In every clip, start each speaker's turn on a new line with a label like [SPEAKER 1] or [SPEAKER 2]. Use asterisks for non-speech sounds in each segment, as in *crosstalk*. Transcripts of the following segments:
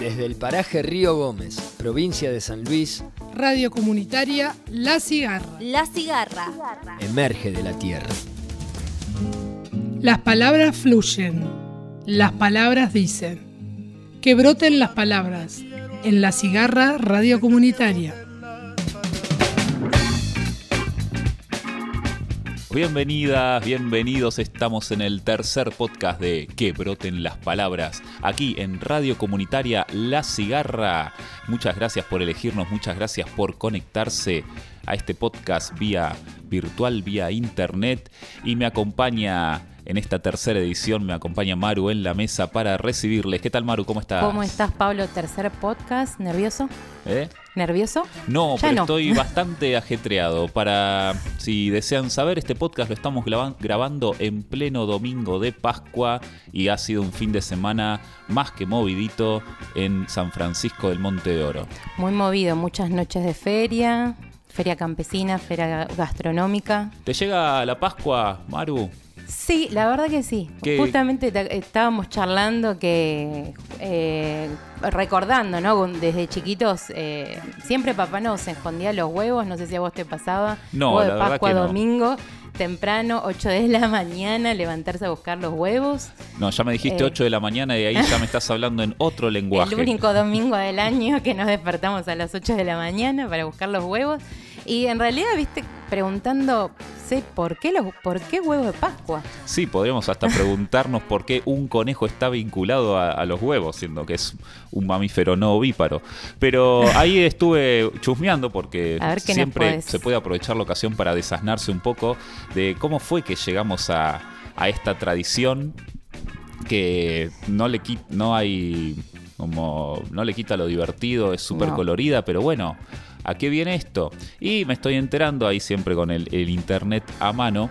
[SPEAKER 1] Desde el paraje Río Gómez, provincia de San Luis,
[SPEAKER 2] Radio Comunitaria La Cigarra.
[SPEAKER 3] La cigarra.
[SPEAKER 1] emerge de la tierra.
[SPEAKER 2] Las palabras fluyen. Las palabras dicen. Que broten las palabras. En La Cigarra Radio Comunitaria.
[SPEAKER 4] Bienvenidas, bienvenidos. Estamos en el tercer podcast de Que broten las palabras, aquí en Radio Comunitaria La Cigarra. Muchas gracias por elegirnos, muchas gracias por conectarse a este podcast vía virtual, vía internet. Y me acompaña en esta tercera edición, me acompaña Maru en la mesa para recibirles. ¿Qué tal, Maru? ¿Cómo estás?
[SPEAKER 5] ¿Cómo estás, Pablo? Tercer podcast. ¿Nervioso?
[SPEAKER 4] ¿Eh?
[SPEAKER 5] ¿Nervioso?
[SPEAKER 4] No,
[SPEAKER 5] Ya
[SPEAKER 4] pero
[SPEAKER 5] no.
[SPEAKER 4] estoy *laughs* bastante ajetreado. Para, si desean saber, este podcast lo estamos graba- grabando en pleno domingo de Pascua y ha sido un fin de semana más que movidito en San Francisco del Monte de Oro.
[SPEAKER 5] Muy movido. Muchas noches de feria. Feria campesina, feria gastronómica.
[SPEAKER 4] ¿Te llega la Pascua, Maru?
[SPEAKER 5] Sí, la verdad que sí.
[SPEAKER 4] ¿Qué?
[SPEAKER 5] Justamente te- estábamos charlando que, eh, recordando, ¿no? Desde chiquitos, eh, siempre papá nos escondía los huevos, no sé si a vos te pasaba.
[SPEAKER 4] No,
[SPEAKER 5] Huevo
[SPEAKER 4] la
[SPEAKER 5] de
[SPEAKER 4] verdad
[SPEAKER 5] Pascua,
[SPEAKER 4] no.
[SPEAKER 5] domingo, temprano, 8 de la mañana, levantarse a buscar los huevos.
[SPEAKER 4] No, ya me dijiste
[SPEAKER 5] Eh.
[SPEAKER 4] 8 de la mañana y ahí ya me estás hablando en otro *laughs* lenguaje.
[SPEAKER 5] El único domingo del año que nos despertamos a las 8 de la mañana para buscar los huevos. Y en realidad, viste, preguntando, sé, ¿por qué, los, ¿por qué huevos de Pascua?
[SPEAKER 4] Sí, podríamos hasta preguntarnos por qué un conejo está vinculado a, a los huevos, siendo que es un mamífero no ovíparo. Pero ahí *laughs* estuve chusmeando porque siempre se puede aprovechar la ocasión para desasnarse un poco de cómo fue que llegamos a, a esta tradición que no le no hay como no le quita lo divertido, es súper
[SPEAKER 5] No.
[SPEAKER 4] colorida, pero bueno, ¿a qué viene esto? Y me estoy enterando ahí siempre con el, el internet a mano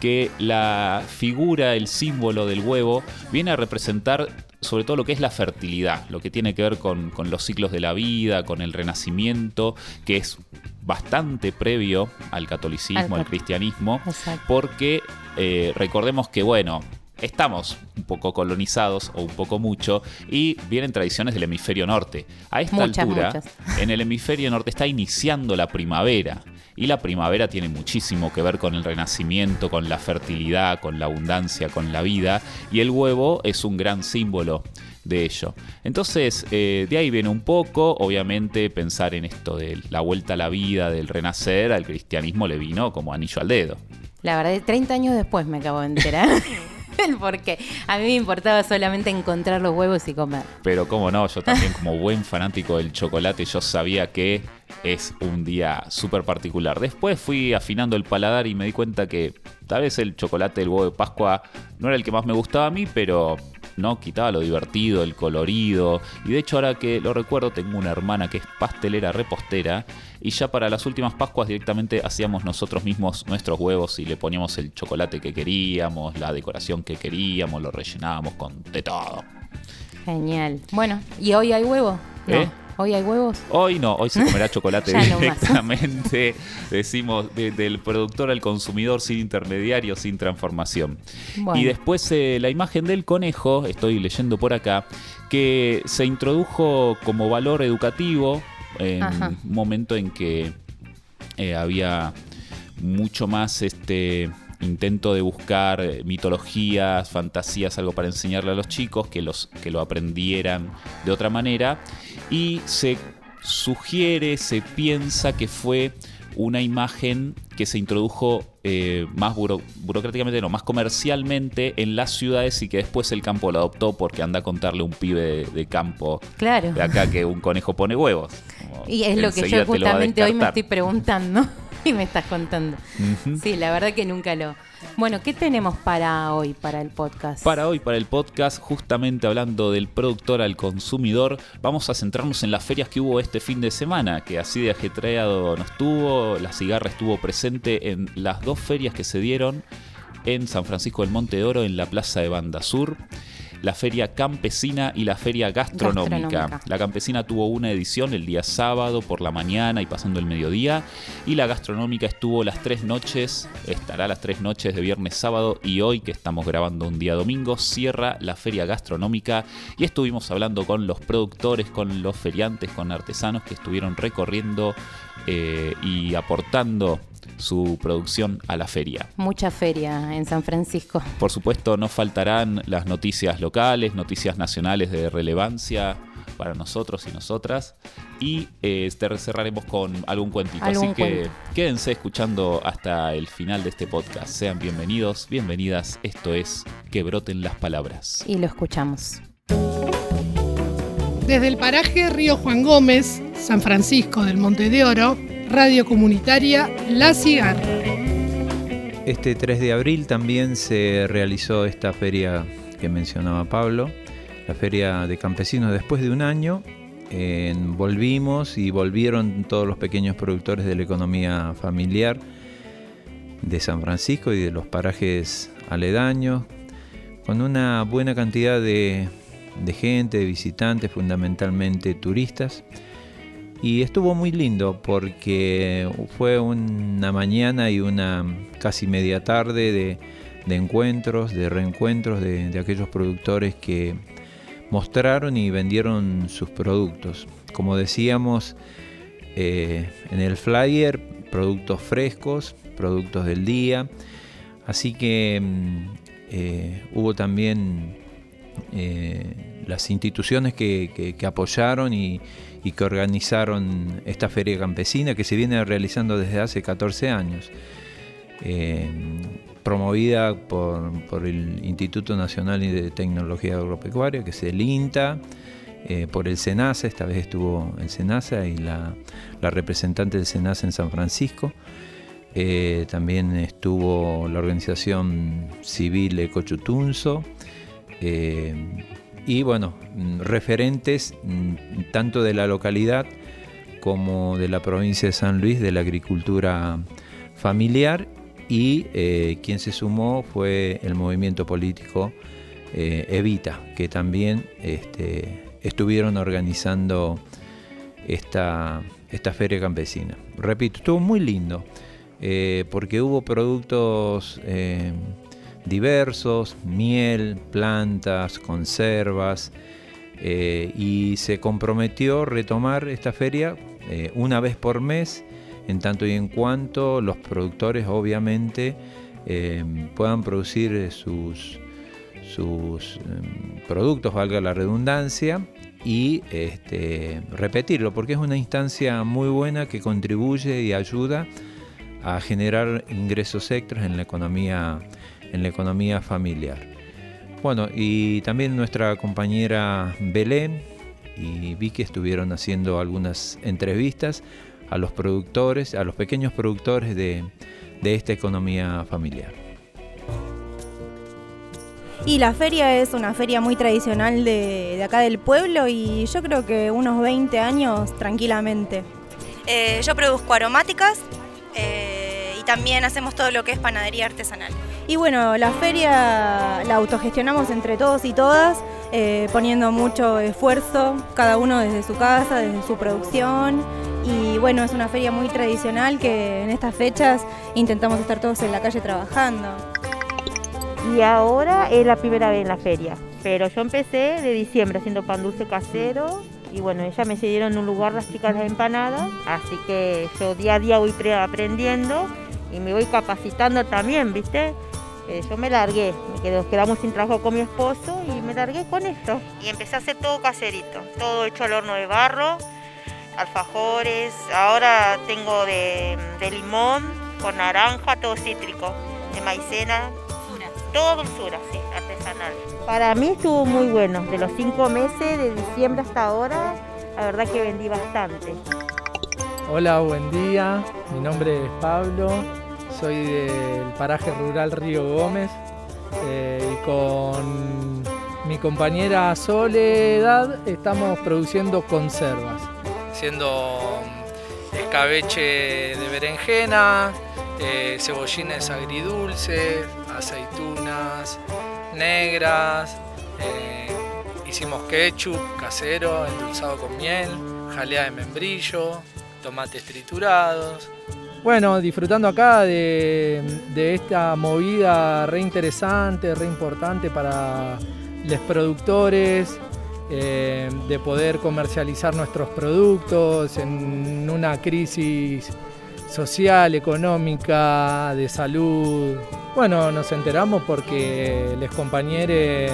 [SPEAKER 4] que la figura, el símbolo del huevo viene a representar sobre todo lo que es la fertilidad, lo que tiene que ver con, con los ciclos de la vida, con el renacimiento, que es bastante previo al catolicismo,
[SPEAKER 5] Al
[SPEAKER 4] cristianismo,
[SPEAKER 5] Exacto.
[SPEAKER 4] porque eh, recordemos que, bueno, estamos un poco colonizados o un poco mucho y vienen tradiciones del hemisferio norte. A esta
[SPEAKER 5] Muchas,
[SPEAKER 4] altura,
[SPEAKER 5] muchas.
[SPEAKER 4] en el hemisferio norte está iniciando la primavera. Y la primavera tiene muchísimo que ver con el renacimiento, con la fertilidad, con la abundancia, con la vida. Y el huevo es un gran símbolo de ello. Entonces, eh, de ahí viene un poco, obviamente, pensar en esto de la vuelta a la vida, del renacer, al cristianismo le vino como anillo al dedo.
[SPEAKER 5] La verdad, 30 años después me acabo de enterar. *laughs* el porqué. A mí me importaba solamente encontrar los huevos y comer.
[SPEAKER 4] Pero como no, yo también como buen fanático del chocolate, yo sabía que es un día súper particular. Después fui afinando el paladar y me di cuenta que tal vez el chocolate del huevo de Pascua no era el que más me gustaba a mí, pero no quitaba lo divertido, el colorido. Y de hecho ahora que lo recuerdo tengo una hermana que es pastelera repostera y ya para las últimas Pascuas directamente hacíamos nosotros mismos nuestros huevos y le poníamos el chocolate que queríamos, la decoración que queríamos, lo rellenábamos con de todo.
[SPEAKER 5] Genial. Bueno, ¿y hoy hay huevo? No. ¿Hoy hay huevos?
[SPEAKER 4] Hoy no, hoy se comerá chocolate *laughs* directamente, *laughs* decimos, de- del productor al consumidor sin intermediario, sin transformación.
[SPEAKER 5] Bueno.
[SPEAKER 4] Y después eh, la imagen del conejo, estoy leyendo por acá, que se introdujo como valor educativo en
[SPEAKER 5] Ajá.
[SPEAKER 4] un momento en que eh, había mucho más este intento de buscar eh, mitologías, fantasías, algo para enseñarle a los chicos, que, los, que lo aprendieran de otra manera. Y se sugiere, se piensa que fue una imagen que se introdujo eh, más buro- burocráticamente, no, más comercialmente en las ciudades y que después el campo lo adoptó porque anda a contarle un pibe de, de campo
[SPEAKER 5] Claro.
[SPEAKER 4] de acá que un conejo pone huevos. Como
[SPEAKER 5] Y es lo que yo
[SPEAKER 4] lo
[SPEAKER 5] justamente hoy me estoy preguntando *laughs* y me estás contando. Sí, la verdad que nunca lo... Bueno, ¿qué tenemos para hoy, para el podcast?
[SPEAKER 4] Para hoy, para el podcast, justamente hablando del productor al consumidor, vamos a centrarnos en las ferias que hubo este fin de semana, que así de ajetreado nos tuvo. La cigarra estuvo presente en las dos ferias que se dieron en San Francisco del Monte de Oro, en la Plaza de Banda Sur. La Feria Campesina y la Feria Gastronómica.
[SPEAKER 6] Gastronómica.
[SPEAKER 4] La Campesina tuvo una edición el día sábado por la mañana y pasando el mediodía y la Gastronómica estuvo las tres noches, estará las tres noches de viernes, sábado y hoy que estamos grabando un día domingo, cierra la Feria Gastronómica y estuvimos hablando con los productores, con los feriantes, con artesanos que estuvieron recorriendo eh, y aportando su producción a la feria.
[SPEAKER 6] Mucha feria en San Francisco.
[SPEAKER 4] Por supuesto, no faltarán las noticias locales, noticias nacionales de relevancia para nosotros y nosotras. Y eh, te cerraremos con algún cuentito.
[SPEAKER 6] Algún
[SPEAKER 4] Así que
[SPEAKER 6] cuento.
[SPEAKER 4] quédense escuchando hasta el final de este podcast. Sean bienvenidos, bienvenidas. Esto es Que broten las palabras.
[SPEAKER 6] Y lo escuchamos.
[SPEAKER 7] Desde el paraje Río Juan Gómez, San Francisco del Monte de Oro, Radio Comunitaria La Cigarra.
[SPEAKER 8] Este 3 de abril también se realizó esta feria que mencionaba Pablo, la feria de campesinos después de un año. volvimos y volvieron todos los pequeños productores de la economía familiar de San Francisco y de los parajes aledaños, con una buena cantidad de gente, de visitantes, fundamentalmente turistas. Y estuvo muy lindo porque fue una mañana y una casi media tarde de, encuentros, de reencuentros de, aquellos productores que mostraron y vendieron sus productos. Como decíamos eh, en el flyer, productos frescos, productos del día. Así que mm, eh, hubo también eh, las instituciones que- que apoyaron y, y que organizaron esta feria campesina que se viene realizando desde hace 14 años, eh, promovida por, el Instituto Nacional de Tecnología Agropecuaria, que es el INTA, eh, por el SENASA, esta vez estuvo el SENASA y la, la representante del SENASA en San Francisco. Eh, también estuvo la organización civil Ecochutunzo. eh, y bueno, mm, referentes mm, tanto de la localidad como de la provincia de San Luis de la agricultura familiar y eh, quien se sumó fue el movimiento político eh, Evita, que también este, estuvieron organizando esta, esta feria campesina. Repito, estuvo muy lindo eh, porque hubo productos diversos, miel, plantas, conservas, eh, y se comprometió retomar esta feria eh, una vez por mes, en tanto y en cuanto los productores obviamente eh, puedan producir sus, sus em, productos, valga la redundancia, y este, repetirlo, porque es una instancia muy buena que contribuye y ayuda a generar ingresos extras en la economía, en la economía familiar. Bueno, y también nuestra compañera Belén y Vicky estuvieron haciendo algunas entrevistas a los productores, a los pequeños productores de, de esta economía familiar.
[SPEAKER 3] Y la feria es una feria muy tradicional de, de acá del pueblo y yo creo que unos 20 años tranquilamente.
[SPEAKER 9] Eh, yo produzco aromáticas eh, también hacemos todo lo que es panadería artesanal.
[SPEAKER 3] Y bueno, la feria la autogestionamos entre todos y todas, eh, poniendo mucho esfuerzo, cada uno desde su casa, desde su producción. Y bueno, es una feria muy tradicional que en estas fechas intentamos estar todos en la calle trabajando.
[SPEAKER 10] y ahora es la primera vez en la feria. Pero yo empecé de diciembre haciendo pan dulce casero y bueno, ellas me cedieron un lugar las chicas de las empanadas, así que yo día a día voy pre- aprendiendo y me voy capacitando también, ¿viste? Eh, yo me largué, me quedé- nos quedamos sin trabajo con mi esposo y me largué con esto. Y empecé a hacer todo caserito, todo hecho al horno de barro, alfajores, ahora tengo de, de limón, con naranja, todo cítrico, de maicena, todo dulzura, sí, artesanal. Para mí estuvo muy bueno, de los cinco meses, de diciembre hasta ahora, la verdad que vendí bastante.
[SPEAKER 11] Hola, buen día. Mi nombre es Pablo. Soy del paraje rural Río Gómez. eh, y con mi compañera Soledad estamos produciendo conservas. Haciendo mm, escabeche de berenjena, eh, cebollines agridulces, aceitunas negras, Eh, hicimos ketchup casero, endulzado con miel, jalea de membrillo, tomates triturados. Bueno, disfrutando acá de, esta movida re interesante, re importante para los productores, eh, de poder comercializar nuestros productos en una crisis social, económica, de salud. Bueno, nos enteramos porque los compañeros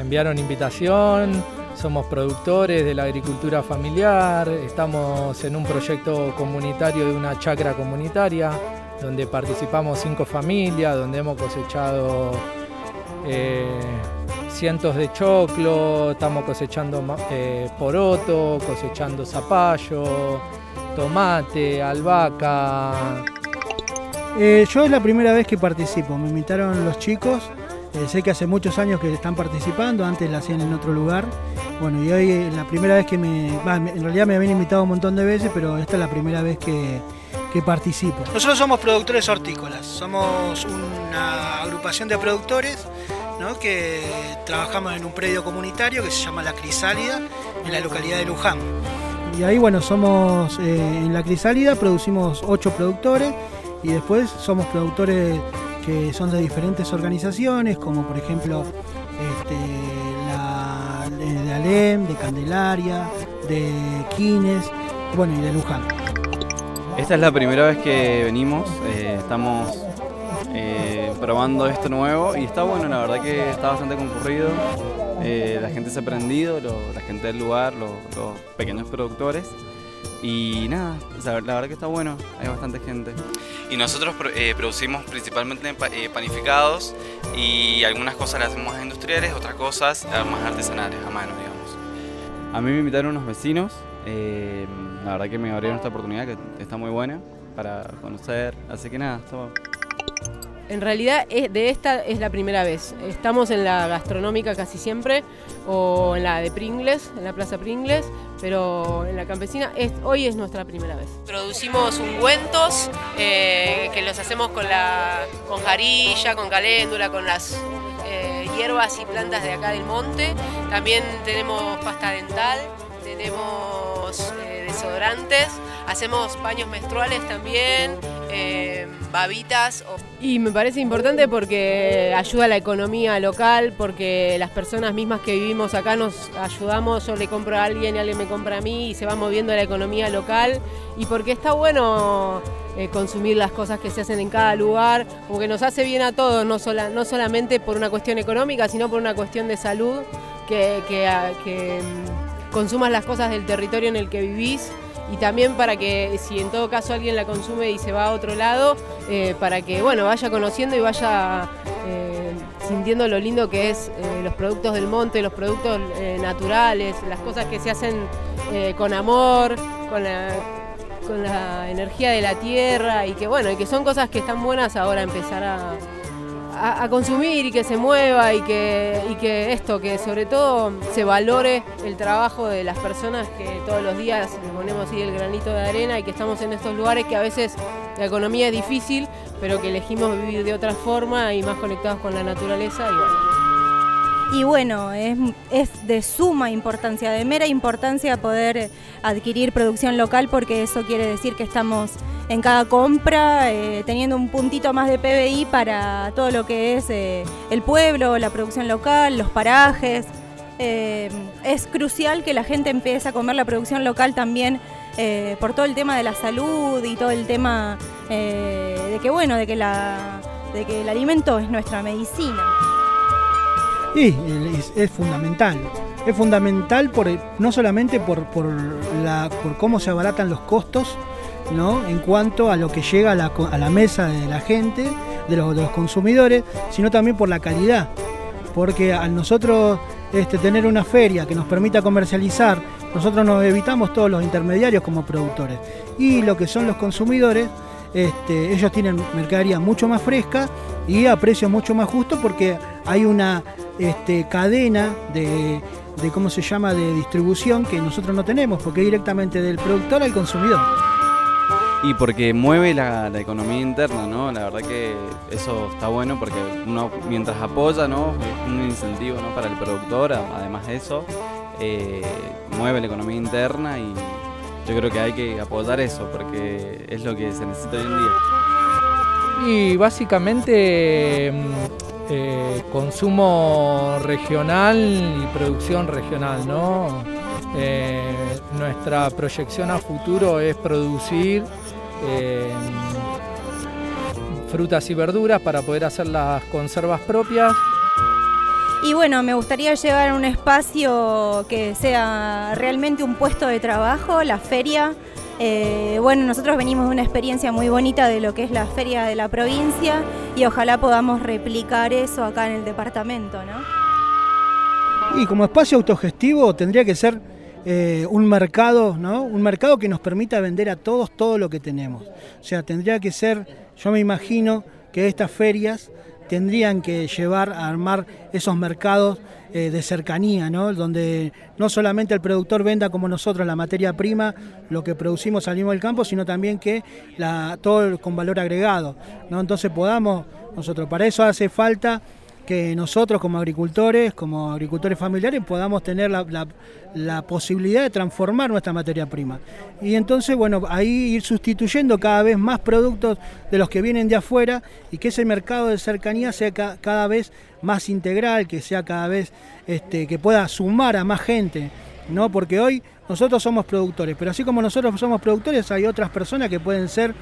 [SPEAKER 11] enviaron invitación, somos productores de la agricultura familiar, estamos en un proyecto comunitario de una chacra comunitaria donde participamos cinco familias, donde hemos cosechado eh, cientos de choclo, estamos cosechando eh, poroto, cosechando zapallo, tomate, albahaca.
[SPEAKER 12] Eh, yo es la primera vez que participo, me invitaron los chicos, eh, sé que hace muchos años que están participando, antes la hacían en otro lugar. Bueno, y hoy es la primera vez que me, en realidad me habían invitado un montón de veces, pero esta es la primera vez que, que participo.
[SPEAKER 13] Nosotros somos productores hortícolas, somos una agrupación de productores que trabajamos en un predio comunitario que se llama La Crisálida, en la localidad de Luján.
[SPEAKER 12] Y ahí, bueno, somos eh, en La Crisálida, producimos ocho productores y después somos productores que son de diferentes organizaciones, como por ejemplo este, la, de Alem, de Candelaria, de Quines, bueno, y de Luján.
[SPEAKER 14] Esta es la primera vez que venimos, eh, estamos eh, probando esto nuevo y está bueno, la verdad que está bastante concurrido. Eh, la gente se ha aprendido, la gente del lugar, los, pequeños productores. Y nada, la verdad que está bueno, hay bastante gente.
[SPEAKER 15] Y nosotros eh, producimos principalmente panificados y algunas cosas las hacemos industriales, otras cosas más artesanales, a mano, digamos.
[SPEAKER 14] A mí me invitaron unos vecinos, la verdad que me abrieron esta oportunidad que está muy buena para conocer, así que nada, está.
[SPEAKER 16] En realidad de esta es la primera vez. Estamos en la gastronómica casi siempre o en la de Pringles, en la Plaza Pringles, pero en la campesina hoy es nuestra primera vez.
[SPEAKER 17] Producimos ungüentos eh, que los hacemos con, la, con jarilla, con caléndula, con las eh, hierbas y plantas de acá del monte. También tenemos pasta dental, tenemos eh, desodorantes, hacemos paños menstruales también babitas.
[SPEAKER 16] Y me parece importante porque ayuda a la economía local, porque las personas mismas que vivimos acá nos ayudamos, yo le compro a alguien y alguien me compra a mí y se va moviendo la economía local y porque está bueno eh, consumir las cosas que se hacen en cada lugar, como que nos hace bien a todos, no, no solamente por una cuestión económica, sino por una cuestión de salud, que, que, que mm, consumas las cosas del territorio en el que vivís y también para que si en todo caso alguien la consume y se va a otro lado, eh, para que bueno, vaya conociendo y vaya eh, sintiendo lo lindo que es eh, los productos del monte, los productos naturales, las cosas que se hacen con amor, con la, con la energía de la tierra y que bueno, y que son cosas que están buenas ahora empezar a, a, consumir y que se mueva y que, y que esto, que sobre todo se valore el trabajo de las personas que todos los días le ponemos ahí el granito de arena y que estamos en estos lugares que a veces la economía es difícil, pero que elegimos vivir de otra forma y más conectados con la naturaleza y bueno.
[SPEAKER 3] Y bueno, es, es, de suma importancia, de mera importancia poder adquirir producción local porque eso quiere decir que estamos en cada compra, eh, teniendo un puntito más de PBI para todo lo que es eh, el pueblo, la producción local, los parajes. Eh, es crucial que la gente empiece a comer la producción local también por todo el tema de la salud y todo el tema de que bueno, de que la, de que el alimento es nuestra medicina.
[SPEAKER 12] Sí, es, fundamental. Es fundamental por, no solamente por, por, la, por cómo se abaratan los costos, en cuanto a lo que llega a la, mesa de la gente, de los, consumidores, sino también por la calidad. Porque al nosotros este, tener una feria que nos permita comercializar, nosotros nos evitamos todos los intermediarios como productores. Y lo que son los consumidores, este, ellos tienen mercadería mucho más fresca y a precios mucho más justos porque hay una este, cadena de, de, ¿cómo se llama?, de distribución que nosotros no tenemos, porque es directamente del productor al consumidor.
[SPEAKER 14] Y porque mueve la, economía interna, ¿no? La verdad que eso está bueno porque uno mientras apoya, ¿no? Es un incentivo, ¿no? Para el productor, además de eso, eh, mueve la economía interna y yo creo que hay que apoyar eso porque es lo que se necesita hoy en día.
[SPEAKER 11] Y básicamente mm, eh, consumo regional y producción regional, ¿no? Eh, nuestra proyección a futuro es producir eh, frutas y verduras para poder hacer las conservas propias.
[SPEAKER 3] Y bueno, me gustaría llevar un espacio que sea realmente un puesto de trabajo, la feria. Eh, bueno, nosotros venimos de una experiencia muy bonita de lo que es la feria de la provincia y ojalá podamos replicar eso acá en el departamento, ¿no?
[SPEAKER 12] Y como espacio autogestivo tendría que ser eh, un mercado, ¿no? Un mercado que nos permita vender a todos todo lo que tenemos. O sea, tendría que ser, yo me imagino que estas ferias tendrían que llevar a armar esos mercados eh, de cercanía, ¿no? donde no solamente el productor venda como nosotros la materia prima, lo que producimos salimos del campo, sino también que la, todo con valor agregado. ¿no? Entonces podamos, nosotros, para eso hace falta que nosotros como agricultores, como agricultores familiares, podamos tener la, posibilidad de transformar nuestra materia prima. Y entonces, bueno, ahí ir sustituyendo cada vez más productos de los que vienen de afuera y que ese mercado de cercanía sea ca- cada vez más integral, que sea cada vez, este, que pueda sumar a más gente. ¿no? Porque hoy nosotros somos productores, pero así como nosotros somos productores, hay otras personas que pueden ser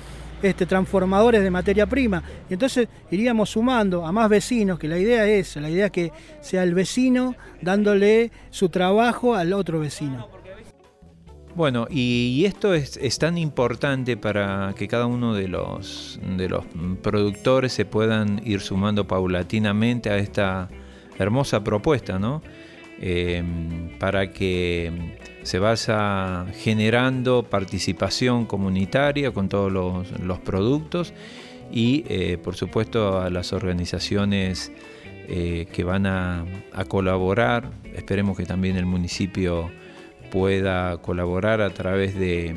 [SPEAKER 12] este, transformadores de materia prima. Y entonces iríamos sumando a más vecinos, que la idea es, la idea es que sea el vecino dándole su trabajo al otro vecino.
[SPEAKER 8] Bueno, y, esto es, es tan importante para que cada uno de los, de los productores se puedan ir sumando paulatinamente a esta hermosa propuesta, ¿no? Eh, para que se vaya generando participación comunitaria con todos los, productos y, eh, por supuesto, a las organizaciones eh, que van a colaborar. Esperemos que también el municipio pueda colaborar a través de,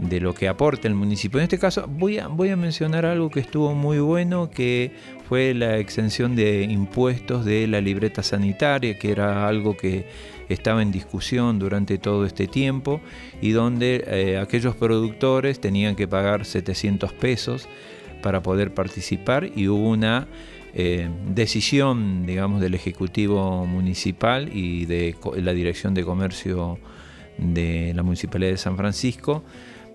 [SPEAKER 8] de lo que aporte el municipio. En este caso voy a, mencionar algo que estuvo muy bueno, que fue la exención de impuestos de la libreta sanitaria, que era algo que estaba en discusión durante todo este tiempo y donde eh, aquellos productores tenían que pagar 700 pesos para poder participar y hubo una eh, decisión, digamos, del Ejecutivo Municipal y de la Dirección de Comercio de la Municipalidad de San Francisco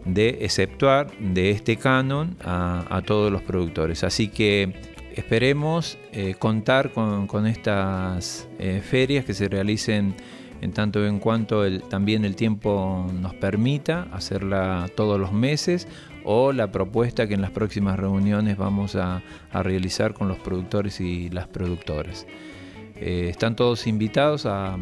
[SPEAKER 8] de exceptuar de este canon a, todos los productores. Así que esperemos eh, contar con, estas eh, ferias que se realicen en tanto en cuanto el- también el tiempo nos permita hacerla todos los meses o la propuesta que en las próximas reuniones vamos a, a realizar con los productores y las productoras. Eh, están todos invitados a,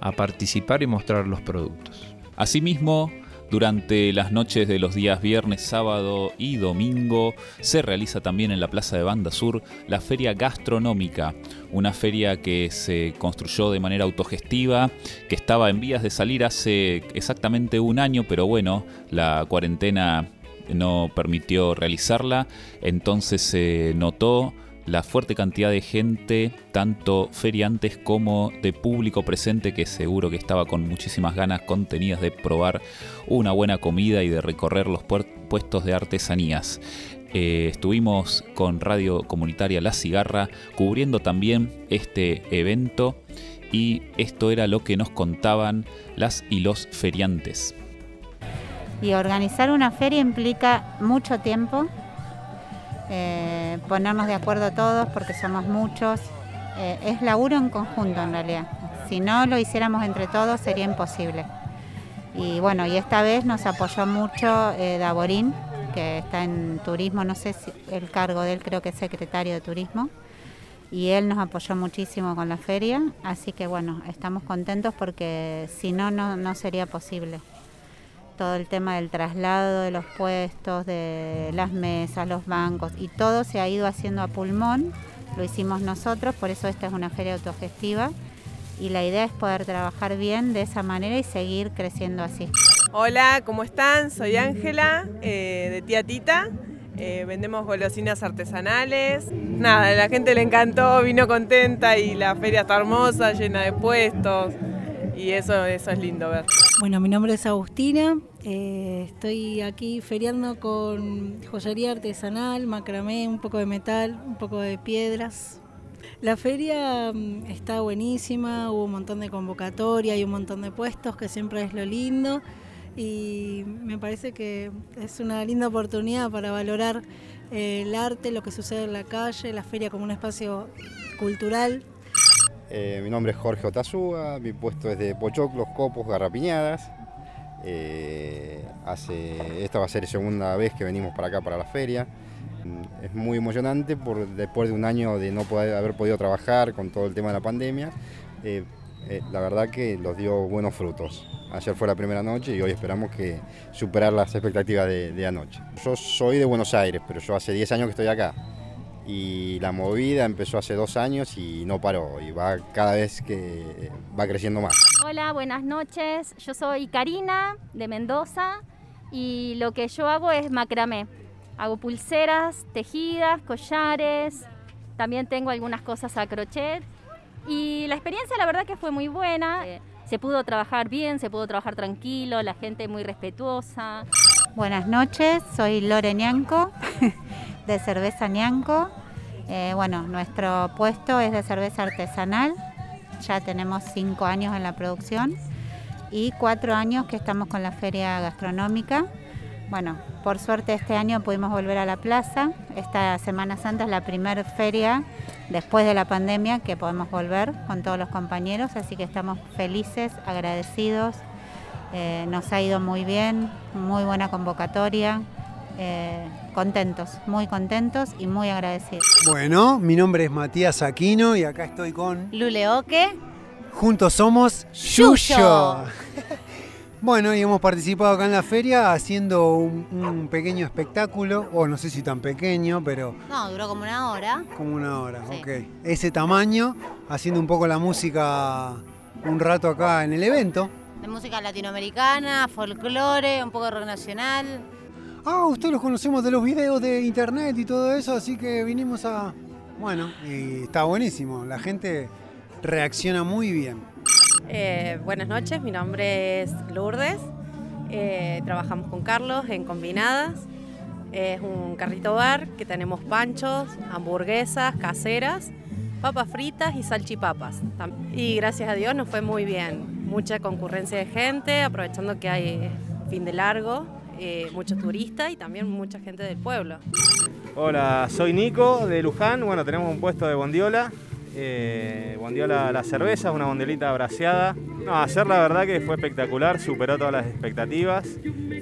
[SPEAKER 8] a participar y mostrar los productos.
[SPEAKER 4] Asimismo, durante las noches de los días viernes, sábado y domingo se realiza también en la Plaza de Banda Sur la Feria Gastronómica, una feria que se construyó de manera autogestiva, que estaba en vías de salir hace exactamente un año, pero bueno, la cuarentena no permitió realizarla, entonces se notó la fuerte cantidad de gente, tanto feriantes como de público presente, que seguro que estaba con muchísimas ganas contenidas de probar una buena comida y de recorrer los puestos de artesanías. Eh, estuvimos con Radio Comunitaria La Cigarra cubriendo también este evento y esto era lo que nos contaban las y los feriantes.
[SPEAKER 18] Y organizar una feria implica mucho tiempo, eh, ponernos de acuerdo todos porque somos muchos. Eh, es laburo en conjunto en realidad. Si no lo hiciéramos entre todos sería imposible. Y bueno, y esta vez nos apoyó mucho eh, Daborín, que está en turismo, no sé si el cargo de él creo que es secretario de turismo. Y él nos apoyó muchísimo con la feria, así que bueno, estamos contentos porque si no, no, no sería posible todo el tema del traslado de los puestos, de las mesas, los bancos y todo se ha ido haciendo a pulmón, lo hicimos nosotros, por eso esta es una feria autogestiva y la idea es poder trabajar bien de esa manera y seguir creciendo así.
[SPEAKER 19] Hola, ¿cómo están? Soy Ángela, eh, de Tía Tita. Eh, vendemos golosinas artesanales. Nada, a la gente le encantó, vino contenta y la feria está hermosa, llena de puestos. Y eso, eso es lindo ver.
[SPEAKER 20] Bueno, mi nombre es Agustina. Eh, estoy aquí feriando con joyería artesanal, macramé, un poco de metal, un poco de piedras. La feria mm, está buenísima, hubo un montón de convocatoria y un montón de puestos, que siempre es lo lindo. Y me parece que es una linda oportunidad para valorar eh, el arte, lo que sucede en la calle, la feria como un espacio cultural.
[SPEAKER 21] Eh, mi nombre es Jorge Otazúa, mi puesto es de pochoclos, copos, garrapiñadas. Eh, hace, esta va a ser la segunda vez que venimos para acá, para la feria. Mm, Es muy emocionante por, después de un año de no poder haber podido trabajar con todo el tema de la pandemia. eh, eh, la verdad que los dio buenos frutos. Ayer fue la primera noche y hoy esperamos que superar las expectativas de, de anoche. Yo soy de Buenos Aires, pero yo hace 10 años que estoy acá. Y la movida empezó hace dos años y no paró. Y va cada vez que va creciendo más.
[SPEAKER 22] Hola, buenas noches. Yo soy Karina de Mendoza y lo que yo hago es macramé. Hago pulseras, tejidas, collares, también tengo algunas cosas a crochet y la experiencia la verdad que fue muy buena. Se pudo trabajar bien, se pudo trabajar tranquilo, la gente muy respetuosa.
[SPEAKER 18] Buenas noches, soy Lore Ñanco, *laughs* de Cerveza Ñanco. Eh, bueno, nuestro puesto es de cerveza artesanal, ya tenemos cinco años en la producción y cuatro años que estamos con la feria gastronómica. Bueno, por suerte este año pudimos volver a la plaza. Esta Semana Santa es la primera feria después de la pandemia que podemos volver con todos los compañeros, así que estamos felices, agradecidos. Eh, nos ha ido muy bien, muy buena convocatoria, eh, contentos, muy contentos y muy agradecidos.
[SPEAKER 23] Bueno, mi nombre es Matías Aquino y acá estoy con
[SPEAKER 22] Luleoque.
[SPEAKER 23] Juntos somos
[SPEAKER 22] Yuyo. *laughs*
[SPEAKER 23] Bueno, y hemos participado acá en la feria haciendo un, un pequeño espectáculo, o no sé si tan pequeño, pero
[SPEAKER 24] No, duró como una hora.
[SPEAKER 23] como una hora,
[SPEAKER 24] Sí.
[SPEAKER 23] ok. Ese tamaño, haciendo un poco la música un rato acá en el evento.
[SPEAKER 24] De música latinoamericana, folclore, un poco de rock nacional.
[SPEAKER 23] Ah, ustedes los conocemos de los videos de internet y todo eso, así que vinimos a... Bueno, está buenísimo, la gente reacciona muy bien.
[SPEAKER 25] Eh, buenas noches, mi nombre es Lourdes. Eh, trabajamos con Carlos en Combinadas. Es un carrito bar que tenemos panchos, hamburguesas caseras, papas fritas y salchipapas. Y gracias a Dios nos fue muy bien. Mucha concurrencia de gente, aprovechando que hay fin de largo, eh, muchos turistas y también mucha gente del pueblo.
[SPEAKER 26] Hola, soy Nico de Luján. Bueno, tenemos un puesto de bondiola. Eh, bondiola la cerveza, una bondiolita braseada. No, hacer la verdad que fue espectacular, superó todas las expectativas.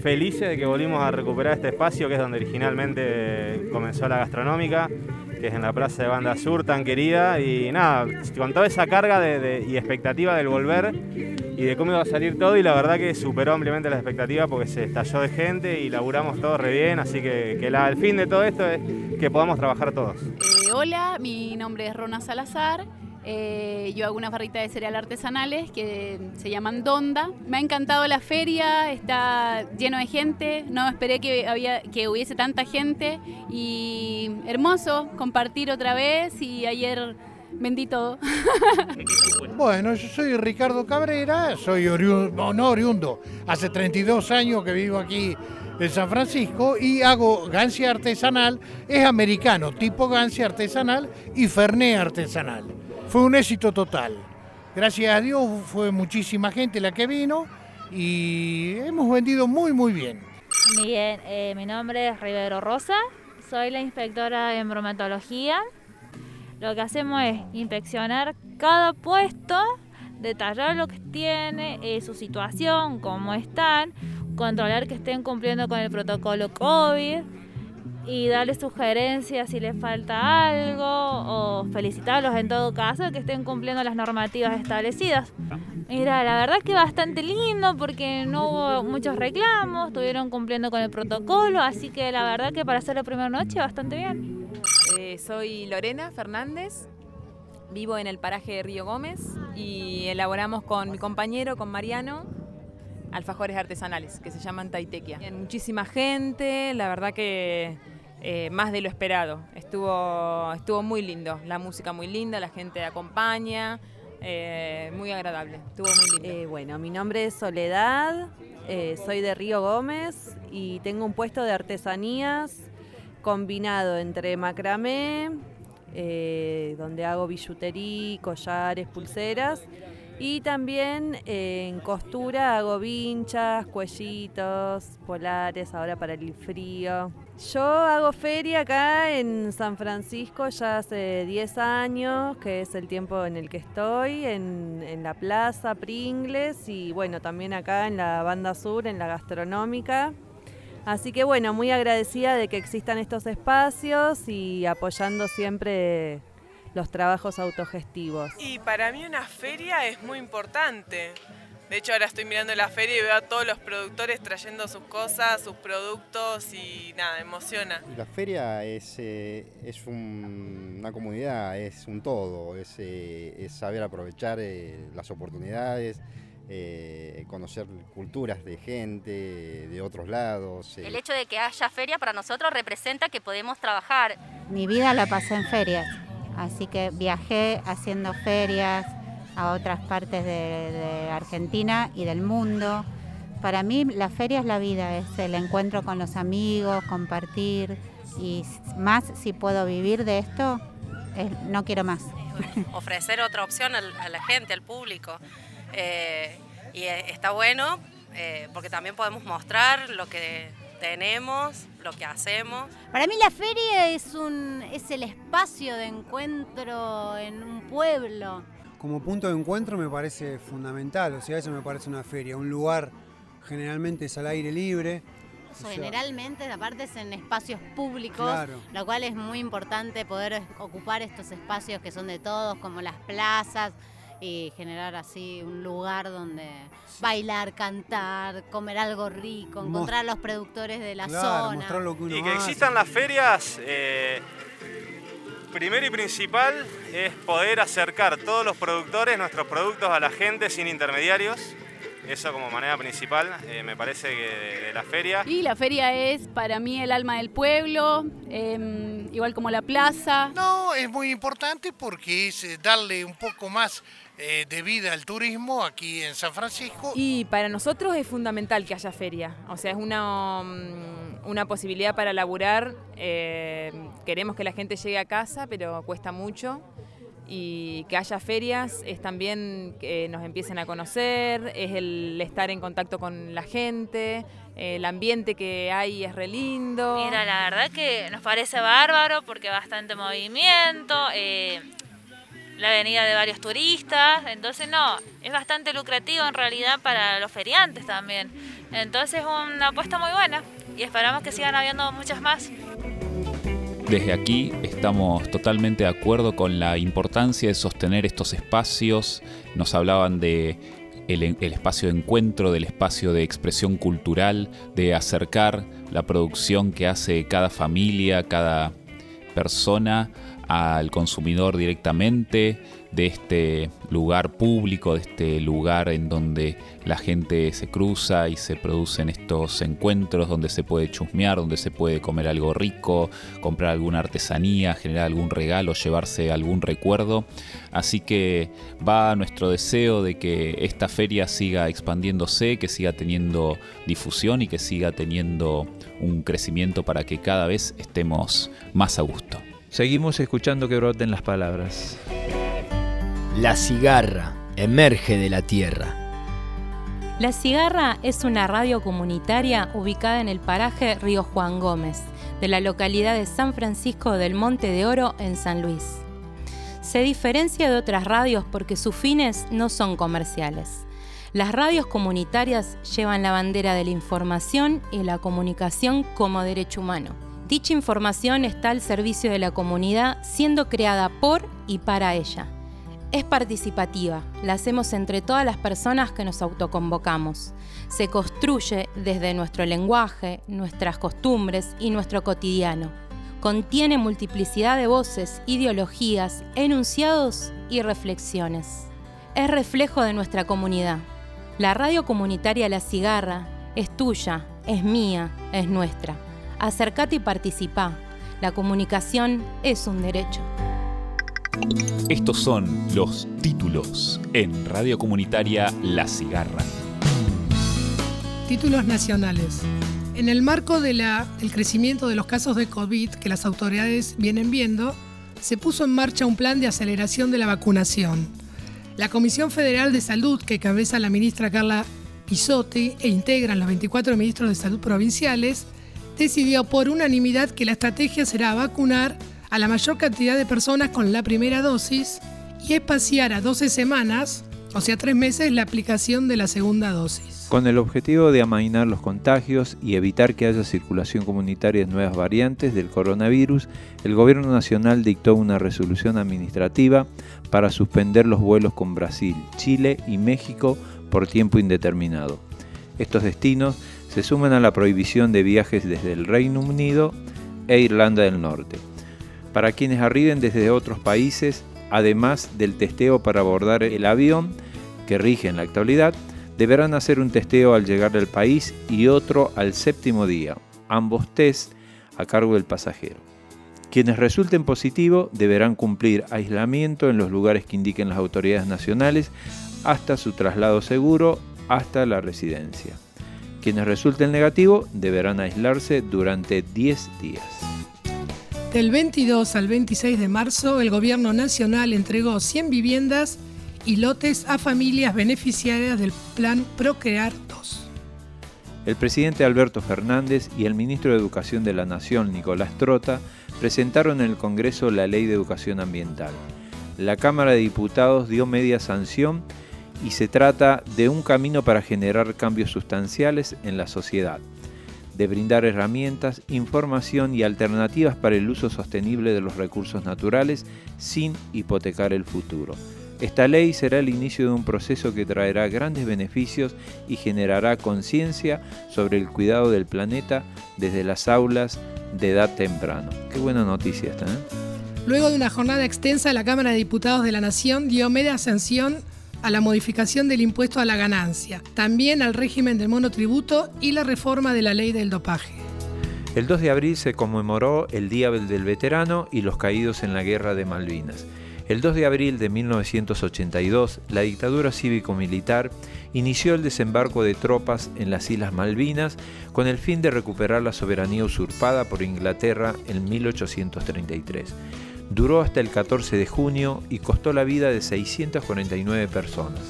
[SPEAKER 26] Felices de que volvimos a recuperar este espacio que es donde originalmente comenzó la gastronómica, que es en la Plaza de Banda Sur, tan querida. Y nada, con toda esa carga de- y expectativa del volver y de cómo iba a salir todo y la verdad que superó ampliamente las expectativas porque se estalló de gente y laburamos todos re bien, así que, que la- el fin de todo esto es que podamos trabajar todos.
[SPEAKER 27] Eh, hola, mi nombre es Rona Salazar. Eh, yo hago unas barritas de cereal artesanales que se llaman Donda. Me ha encantado la feria, está lleno de gente. No esperé que, hubiese tanta gente. Y hermoso compartir otra vez. Y ayer vendí todo. *laughs*
[SPEAKER 28] Bueno, yo soy Ricardo Cabrera, soy oriundo, no oriundo, hace 32 años que vivo aquí en San Francisco y hago gancia artesanal, es americano, tipo gancia artesanal y ferné artesanal. Fue un éxito total. Gracias a Dios fue muchísima gente la que vino y hemos vendido muy muy bien.
[SPEAKER 29] Bien, eh, mi nombre es Rivero Rosa, soy la inspectora en bromatología. Lo que hacemos es inspeccionar cada puesto, detallar lo que tiene, eh, su situación, cómo están, controlar que estén cumpliendo con el protocolo COVID y darles sugerencias si les falta algo o felicitarlos en todo caso que estén cumpliendo las normativas establecidas. Mira, la verdad que bastante lindo porque no hubo muchos reclamos, estuvieron cumpliendo con el protocolo, así que la verdad que para hacer la primera noche bastante bien.
[SPEAKER 30] Eh, soy Lorena Fernández, vivo en el paraje de Río Gómez y elaboramos con mi compañero, con Mariano, alfajores artesanales que se llaman Taitequia. Muchísima gente, la verdad que eh, más de lo esperado. Estuvo, estuvo muy lindo, la música muy linda, la gente acompaña, eh, muy agradable, estuvo muy lindo.
[SPEAKER 25] Eh, bueno, mi nombre es Soledad, soy de Río Gómez y tengo un puesto de artesanías combinado entre macramé, donde hago billutería, collares, pulseras y también en costura hago vinchas, cuellitos, polares, ahora para el frío. Yo hago feria acá en San Francisco ya hace 10 años, que es el tiempo en el que estoy, en, la plaza Pringles y bueno, también acá en la banda sur, en la gastronómica. Así que bueno, muy agradecida de que existan estos espacios y apoyando siempre los trabajos autogestivos.
[SPEAKER 19] Y para mí una feria es muy importante. De hecho, ahora estoy mirando la feria y veo a todos los productores trayendo sus cosas, sus productos y nada, emociona.
[SPEAKER 21] La feria es, eh, es una comunidad, es un todo, es, eh, saber aprovechar eh, las oportunidades, conocer culturas de gente de otros lados.
[SPEAKER 31] El hecho de que haya feria para nosotros representa que podemos trabajar.
[SPEAKER 18] Mi vida la pasé en ferias Así que viajé haciendo ferias a otras partes de, Argentina y del mundo. Para mí la feria es la vida, es el encuentro con los amigos, compartir y más si puedo vivir de esto, no quiero más. *laughs*
[SPEAKER 25] Ofrecer otra opción a la gente, al público. Eh, y eh, está bueno eh, porque también podemos mostrar lo que tenemos, lo que hacemos.
[SPEAKER 24] Para mí la feria es, un, es el espacio de encuentro en un pueblo.
[SPEAKER 23] Como punto de encuentro me parece fundamental, o sea, eso me parece una feria, un lugar generalmente es al aire libre.
[SPEAKER 24] Generalmente, aparte es en espacios públicos, lo cual es muy importante poder ocupar estos espacios que son de todos, como las plazas, y generar así un lugar donde bailar, cantar, comer algo rico, encontrar a los productores de la zona.
[SPEAKER 26] y que existan las ferias, eh, primero y principal es poder acercar todos los productores, nuestros productos a la gente sin intermediarios. Eso como manera principal, eh, me parece que de, la feria.
[SPEAKER 27] Y la feria es para mí el alma del pueblo, em, igual como la plaza.
[SPEAKER 28] No, es muy importante porque es eh, darle un poco más eh, de vida al turismo aquí en San Francisco.
[SPEAKER 30] Y para nosotros es fundamental que haya feria, o sea, es una, mm, una posibilidad para laburar. Eh, queremos que la gente llegue a casa, pero cuesta mucho. Y que haya ferias es también que nos empiecen a conocer, es el estar en contacto con la gente, el ambiente que hay es re lindo.
[SPEAKER 29] Mira, la verdad que nos parece bárbaro porque bastante movimiento. Eh, la venida de varios turistas, entonces no, es bastante lucrativo en realidad para los feriantes también. Entonces es una apuesta muy buena y esperamos que sigan habiendo muchas más.
[SPEAKER 4] Desde aquí estamos totalmente de acuerdo con la importancia de sostener estos espacios. Nos hablaban de el, espacio de encuentro, del espacio de expresión cultural, de acercar la producción que hace cada familia, cada persona al consumidor directamente de este lugar público, de este lugar en donde la gente se cruza y se producen estos encuentros donde se puede chusmear, donde se puede comer algo rico, comprar alguna artesanía, generar algún regalo, llevarse algún recuerdo. Así que va nuestro deseo de que esta feria siga expandiéndose, que siga teniendo difusión y que siga teniendo un crecimiento para que cada vez estemos más a gusto.
[SPEAKER 8] Seguimos escuchando que broten las palabras.
[SPEAKER 32] La cigarra emerge de la tierra.
[SPEAKER 5] La Cigarra es una radio comunitaria ubicada en el paraje Río Juan Gómez, de la localidad de San Francisco del Monte de Oro en San Luis. Se diferencia de otras radios porque sus fines no son comerciales. Las radios comunitarias llevan la bandera de la información y la comunicación como derecho humano. Dicha información está al servicio de la comunidad siendo creada por y para ella. Es participativa, la hacemos entre todas las personas que nos autoconvocamos. Se construye desde nuestro lenguaje, nuestras costumbres y nuestro cotidiano. Contiene multiplicidad de voces, ideologías, enunciados y reflexiones. Es reflejo de nuestra comunidad. La radio comunitaria La Cigarra es tuya, es mía, es nuestra. Acercate y participa. La comunicación es un derecho.
[SPEAKER 4] Estos son los títulos en Radio Comunitaria La Cigarra.
[SPEAKER 2] Títulos nacionales. En el marco del crecimiento de los casos de COVID que las autoridades vienen viendo, se puso en marcha un plan de aceleración de la vacunación. La Comisión Federal de Salud, que cabeza la ministra Carla Pisotti e integran los 24 ministros de salud provinciales, decidió por unanimidad que la estrategia será vacunar a la mayor cantidad de personas con la primera dosis y espaciar a 12 semanas, o sea, tres meses, la aplicación de la segunda dosis.
[SPEAKER 8] Con el objetivo de amainar los contagios y evitar que haya circulación comunitaria de nuevas variantes del coronavirus, el Gobierno Nacional dictó una resolución administrativa para suspender los vuelos con Brasil, Chile y México por tiempo indeterminado. Estos destinos se suman a la prohibición de viajes desde el Reino Unido e Irlanda del Norte. Para quienes arriben desde otros países, además del testeo para abordar el avión que rige en la actualidad, deberán hacer un testeo al llegar al país y otro al séptimo día, ambos test a cargo del pasajero. Quienes resulten positivos deberán cumplir aislamiento en los lugares que indiquen las autoridades nacionales hasta su traslado seguro hasta la residencia. Quienes resulten negativos deberán aislarse durante 10 días.
[SPEAKER 2] Del 22 al 26 de marzo, el Gobierno Nacional entregó 100 viviendas y lotes a familias beneficiarias del Plan Procrear 2.
[SPEAKER 8] El presidente Alberto Fernández y el ministro de Educación de la Nación, Nicolás Trota, presentaron en el Congreso la Ley de Educación Ambiental. La Cámara de Diputados dio media sanción y se trata de un camino para generar cambios sustanciales en la sociedad, de brindar herramientas, información y alternativas para el uso sostenible de los recursos naturales sin hipotecar el futuro. Esta ley será el inicio de un proceso que traerá grandes beneficios y generará conciencia sobre el cuidado del planeta desde las aulas de edad temprano. Qué buena noticia esta, ¿eh?
[SPEAKER 2] Luego de una jornada extensa, la Cámara de Diputados de la Nación dio media sanción a la modificación del impuesto a la ganancia, también al régimen del monotributo y la reforma de la ley del dopaje.
[SPEAKER 8] El 2 de abril se conmemoró el Día del Veterano y los caídos en la Guerra de Malvinas. El 2 de abril de 1982, la dictadura cívico-militar inició el desembarco de tropas en las Islas Malvinas con el fin de recuperar la soberanía usurpada por Inglaterra en 1833. Duró hasta el 14 de junio y costó la vida de 649 personas,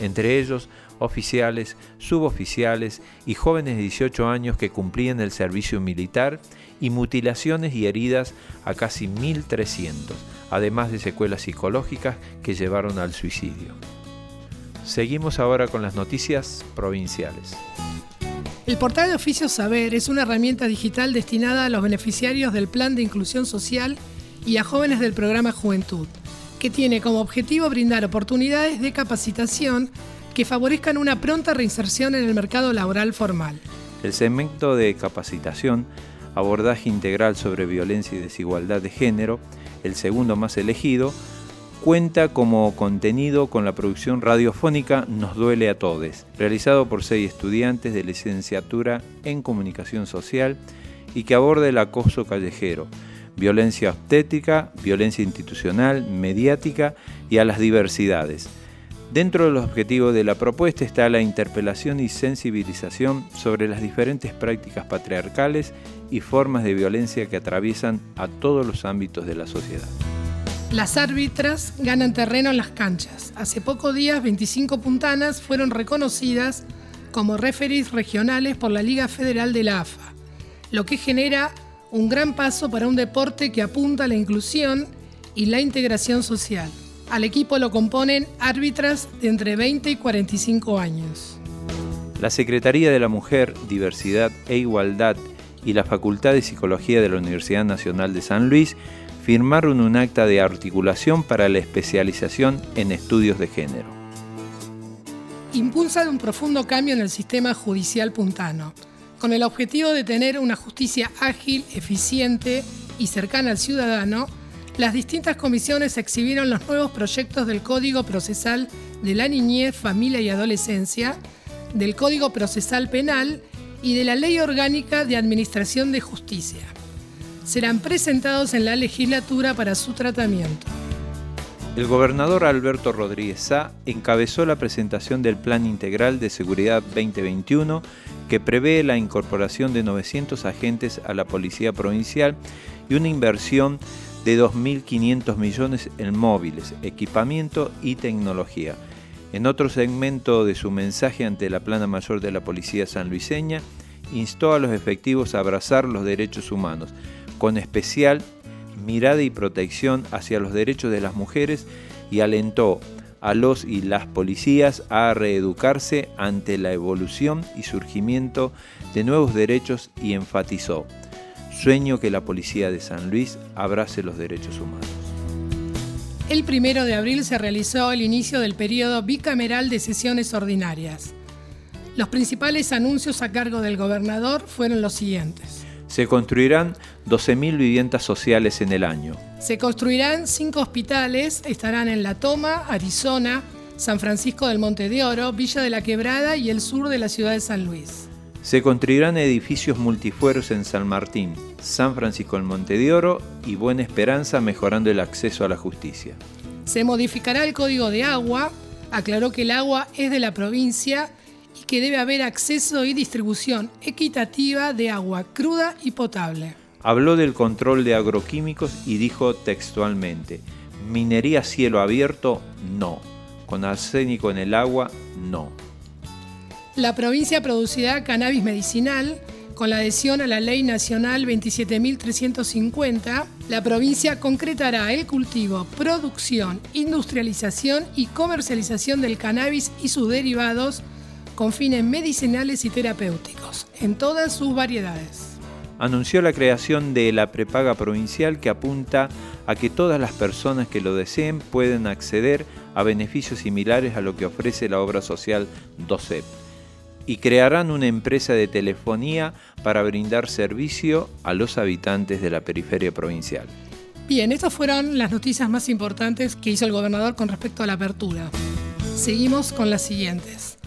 [SPEAKER 8] entre ellos oficiales, suboficiales y jóvenes de 18 años que cumplían el servicio militar y mutilaciones y heridas a casi 1.300 además de secuelas psicológicas que llevaron al suicidio. Seguimos ahora con las noticias provinciales.
[SPEAKER 2] El portal de Oficio Saber es una herramienta digital destinada a los beneficiarios del Plan de Inclusión Social y a jóvenes del programa Juventud, que tiene como objetivo brindar oportunidades de capacitación que favorezcan una pronta reinserción en el mercado laboral formal.
[SPEAKER 8] El segmento de capacitación, abordaje integral sobre violencia y desigualdad de género, el segundo más elegido, cuenta como contenido con la producción radiofónica Nos duele a todes, realizado por seis estudiantes de licenciatura en comunicación social y que aborda el acoso callejero, violencia obstétrica, violencia institucional, mediática y a las diversidades. Dentro de los objetivos de la propuesta está la interpelación y sensibilización sobre las diferentes prácticas patriarcales y formas de violencia que atraviesan a todos los ámbitos de la sociedad.
[SPEAKER 2] Las árbitras ganan terreno en las canchas. Hace pocos días, 25 puntanas fueron reconocidas como referees regionales por la Liga Federal de la AFA, lo que genera un gran paso para un deporte que apunta a la inclusión y la integración social. Al equipo lo componen árbitras de entre 20 y 45 años.
[SPEAKER 8] La Secretaría de la Mujer, Diversidad e Igualdad y la Facultad de Psicología de la Universidad Nacional de San Luis firmaron un acta de articulación para la especialización en estudios de género.
[SPEAKER 2] Impulsa un profundo cambio en el sistema judicial puntano, con el objetivo de tener una justicia ágil, eficiente y cercana al ciudadano las distintas comisiones exhibieron los nuevos proyectos del Código Procesal de la Niñez, Familia y Adolescencia, del Código Procesal Penal y de la Ley Orgánica de Administración de Justicia. Serán presentados en la legislatura para su tratamiento.
[SPEAKER 8] El gobernador Alberto Rodríguez Sá encabezó la presentación del Plan Integral de Seguridad 2021 que prevé la incorporación de 900 agentes a la Policía Provincial y una inversión de 2.500 millones en móviles, equipamiento y tecnología. En otro segmento de su mensaje ante la plana mayor de la Policía sanluiseña, instó a los efectivos a abrazar los derechos humanos, con especial mirada y protección hacia los derechos de las mujeres y alentó a los y las policías a reeducarse ante la evolución y surgimiento de nuevos derechos y enfatizó, sueño que la policía de San Luis abrace los derechos humanos.
[SPEAKER 2] El primero de abril se realizó el inicio del periodo bicameral de sesiones ordinarias. Los principales anuncios a cargo del gobernador fueron los siguientes.
[SPEAKER 8] Se construirán 12.000 viviendas sociales en el año.
[SPEAKER 2] Se construirán cinco hospitales, estarán en La Toma, Arizona, San Francisco del Monte de Oro, Villa de la Quebrada y el sur de la ciudad de San Luis.
[SPEAKER 8] Se construirán edificios multifueros en San Martín, San Francisco del Monte de Oro y Buena Esperanza mejorando el acceso a la justicia.
[SPEAKER 2] Se modificará el código de agua, aclaró que el agua es de la provincia y que debe haber acceso y distribución equitativa de agua cruda y potable.
[SPEAKER 8] Habló del control de agroquímicos y dijo textualmente, minería cielo abierto, no. Con arsénico en el agua, no.
[SPEAKER 2] La provincia producirá cannabis medicinal con la adhesión a la Ley Nacional 27.350, la provincia concretará el cultivo, producción, industrialización y comercialización del cannabis y sus derivados con fines medicinales y terapéuticos, en todas sus variedades.
[SPEAKER 8] Anunció la creación de la prepaga provincial que apunta a que todas las personas que lo deseen pueden acceder a beneficios similares a lo que ofrece la obra social DOCEP y crearán una empresa de telefonía para brindar servicio a los habitantes de la periferia provincial.
[SPEAKER 2] Bien, estas fueron las noticias más importantes que hizo el gobernador con respecto a la apertura. Seguimos con las siguientes.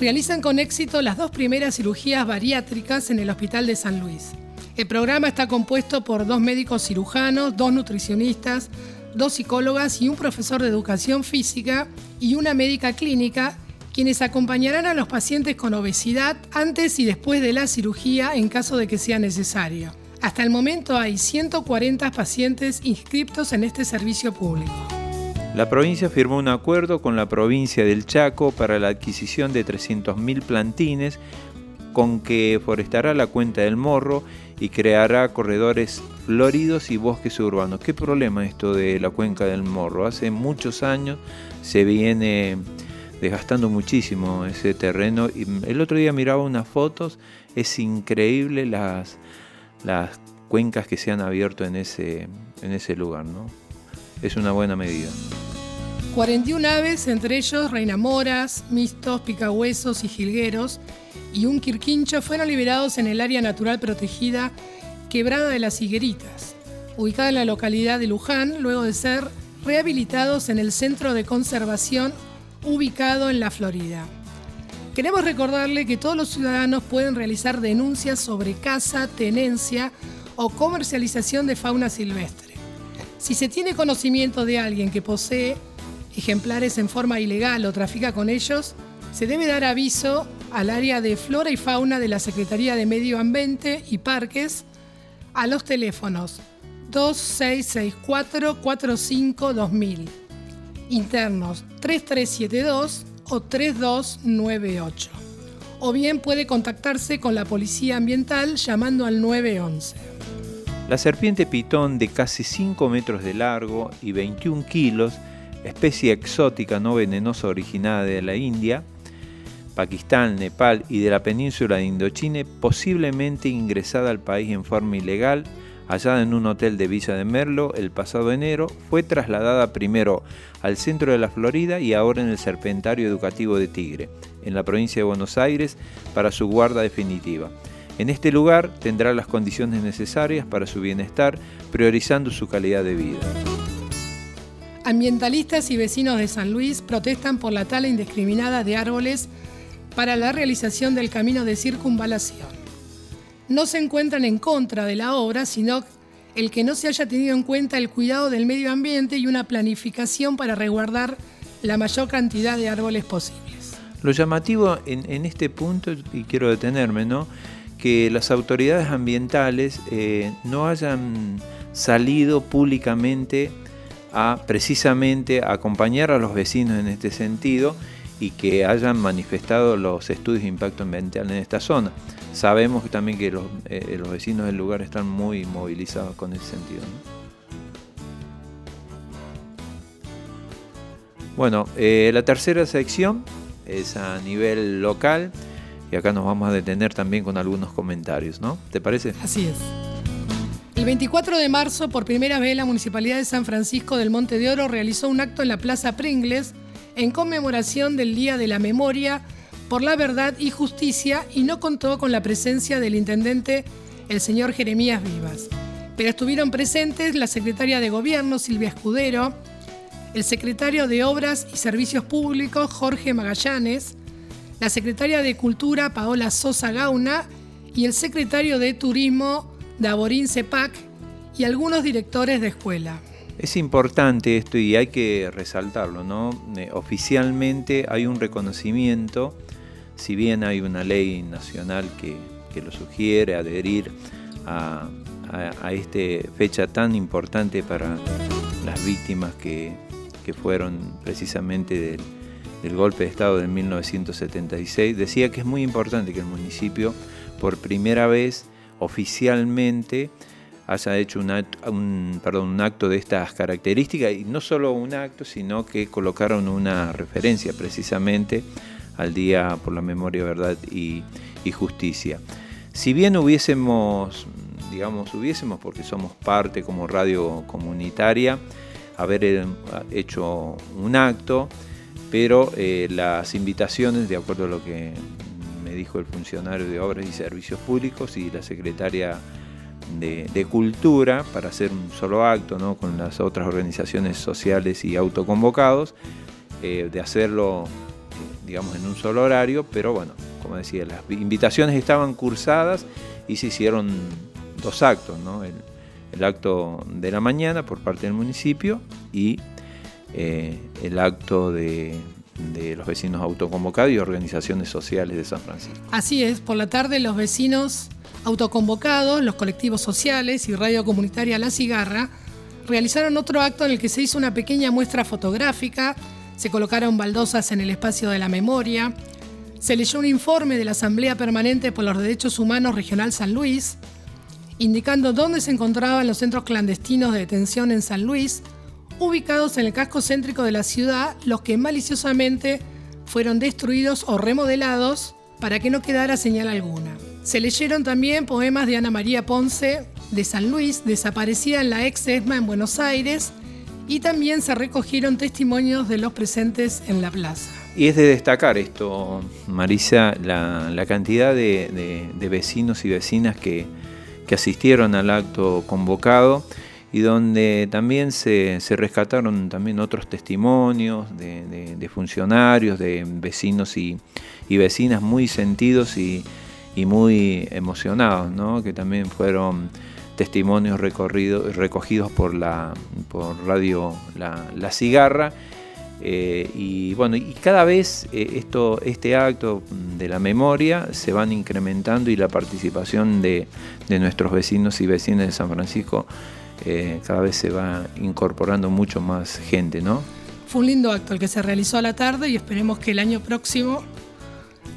[SPEAKER 2] Realizan con éxito las dos primeras cirugías bariátricas en el Hospital de San Luis. El programa está compuesto por dos médicos cirujanos, dos nutricionistas, dos psicólogas y un profesor de educación física y una médica clínica quienes acompañarán a los pacientes con obesidad antes y después de la cirugía en caso de que sea necesario. Hasta el momento hay 140 pacientes inscriptos en este servicio público.
[SPEAKER 8] La provincia firmó un acuerdo con la provincia del Chaco para la adquisición de 300.000 plantines con que forestará la cuenta del morro y creará corredores floridos y bosques urbanos. ¿Qué problema esto de la cuenca del morro? Hace muchos años se viene desgastando muchísimo ese terreno. El otro día miraba unas fotos, es increíble las, las cuencas que se han abierto en ese, en ese lugar, ¿no? Es una buena medida.
[SPEAKER 2] 41 aves, entre ellos reinamoras, mistos, picahuesos y jilgueros, y un quirquincho fueron liberados en el área natural protegida Quebrada de las Higueritas, ubicada en la localidad de Luján, luego de ser rehabilitados en el Centro de Conservación ubicado en la Florida. Queremos recordarle que todos los ciudadanos pueden realizar denuncias sobre caza, tenencia o comercialización de fauna silvestre. Si se tiene conocimiento de alguien que posee ejemplares en forma ilegal o trafica con ellos, se debe dar aviso al área de flora y fauna de la Secretaría de Medio Ambiente y Parques a los teléfonos 2664 45 2000 internos 3372 o 3298. O bien puede contactarse con la Policía Ambiental llamando al 911.
[SPEAKER 8] La serpiente pitón de casi 5 metros de largo y 21 kilos, especie exótica no venenosa originada de la India, Pakistán, Nepal y de la península de Indochina, posiblemente ingresada al país en forma ilegal, hallada en un hotel de Villa de Merlo el pasado enero, fue trasladada primero al centro de la Florida y ahora en el Serpentario Educativo de Tigre, en la provincia de Buenos Aires, para su guarda definitiva. En este lugar tendrá las condiciones necesarias para su bienestar, priorizando su calidad de vida.
[SPEAKER 2] Ambientalistas y vecinos de San Luis protestan por la tala indiscriminada de árboles para la realización del camino de circunvalación. No se encuentran en contra de la obra, sino el que no se haya tenido en cuenta el cuidado del medio ambiente y una planificación para resguardar la mayor cantidad de árboles posibles.
[SPEAKER 8] Lo llamativo en, este punto, y quiero detenerme, ¿no? que las autoridades ambientales eh, no hayan salido públicamente a precisamente acompañar a los vecinos en este sentido y que hayan manifestado los estudios de impacto ambiental en esta zona. Sabemos también que los, eh, vecinos del lugar están muy movilizados con ese sentido. Bueno, eh, la tercera sección es a nivel local y acá nos vamos a detener también con algunos comentarios, ¿no? ¿Te parece?
[SPEAKER 2] Así es. El 24 de marzo, por primera vez, la Municipalidad de San Francisco del Monte de Oro realizó un acto en la Plaza Pringles en conmemoración del Día de la Memoria por la Verdad y Justicia y no contó con la presencia del intendente, el señor Jeremías Vivas. Pero estuvieron presentes la secretaria de Gobierno, Silvia Escudero, el secretario de Obras y Servicios Públicos, Jorge Magallanes, la secretaria de Cultura, Paola Sosa Gauna, y el secretario de Turismo, Daborín Cepac y algunos directores de escuela.
[SPEAKER 8] Es importante esto y hay que resaltarlo, ¿no? Eh, oficialmente hay un reconocimiento, si bien hay una ley nacional que, lo sugiere, adherir a, esta fecha tan importante para las víctimas que, fueron precisamente del, del golpe de Estado de 1976, decía que es muy importante que el municipio por primera vez oficialmente haya hecho un, acto de estas características y no solo un acto, sino que colocaron una referencia precisamente al Día por la Memoria, Verdad y, Justicia. Si bien hubiésemos, digamos, hubiésemos, porque somos parte como radio comunitaria, haber eh, hecho un acto, pero eh, las invitaciones, de acuerdo a lo que dijo el funcionario de Obras y Servicios Públicos y la secretaria de, Cultura para hacer un solo acto ¿no? con las otras organizaciones sociales y autoconvocados, eh, de hacerlo digamos en un solo horario, pero bueno, como decía, las invitaciones estaban cursadas y se hicieron dos actos, ¿no? el, acto de la mañana por parte del municipio y eh, el acto de, de los vecinos autoconvocados y organizaciones sociales de San Francisco.
[SPEAKER 2] Así es, por la tarde los vecinos autoconvocados, los colectivos sociales y Radio Comunitaria La Cigarra realizaron otro acto en el que se hizo una pequeña muestra fotográfica, se colocaron baldosas en el espacio de la memoria, se leyó un informe de la Asamblea Permanente por los Derechos Humanos Regional San Luis, indicando dónde se encontraban los centros clandestinos de detención en San Luis, ubicados en el casco céntrico de la ciudad, los que maliciosamente fueron destruidos o remodelados para que no quedara señal alguna. Se leyeron también poemas de Ana María Ponce de San Luis, desaparecida en la ex ESMA en Buenos Aires, y también se recogieron testimonios de los presentes en la plaza.
[SPEAKER 8] Y es de destacar esto, Marisa, la, cantidad de, vecinos y vecinas que, que asistieron al acto convocado y donde también se, rescataron también otros testimonios de, funcionarios, de vecinos y, vecinas muy sentidos y, muy emocionados, ¿no? que también fueron testimonios recogidos por la por radio La, Cigarra. Eh, y bueno, y cada vez eh, esto, este acto de la memoria se van incrementando y la participación de, de nuestros vecinos y vecinas de San Francisco eh, cada vez se va incorporando mucho más gente, ¿no?
[SPEAKER 2] Fue un lindo acto el que se realizó a la tarde y esperemos que el año próximo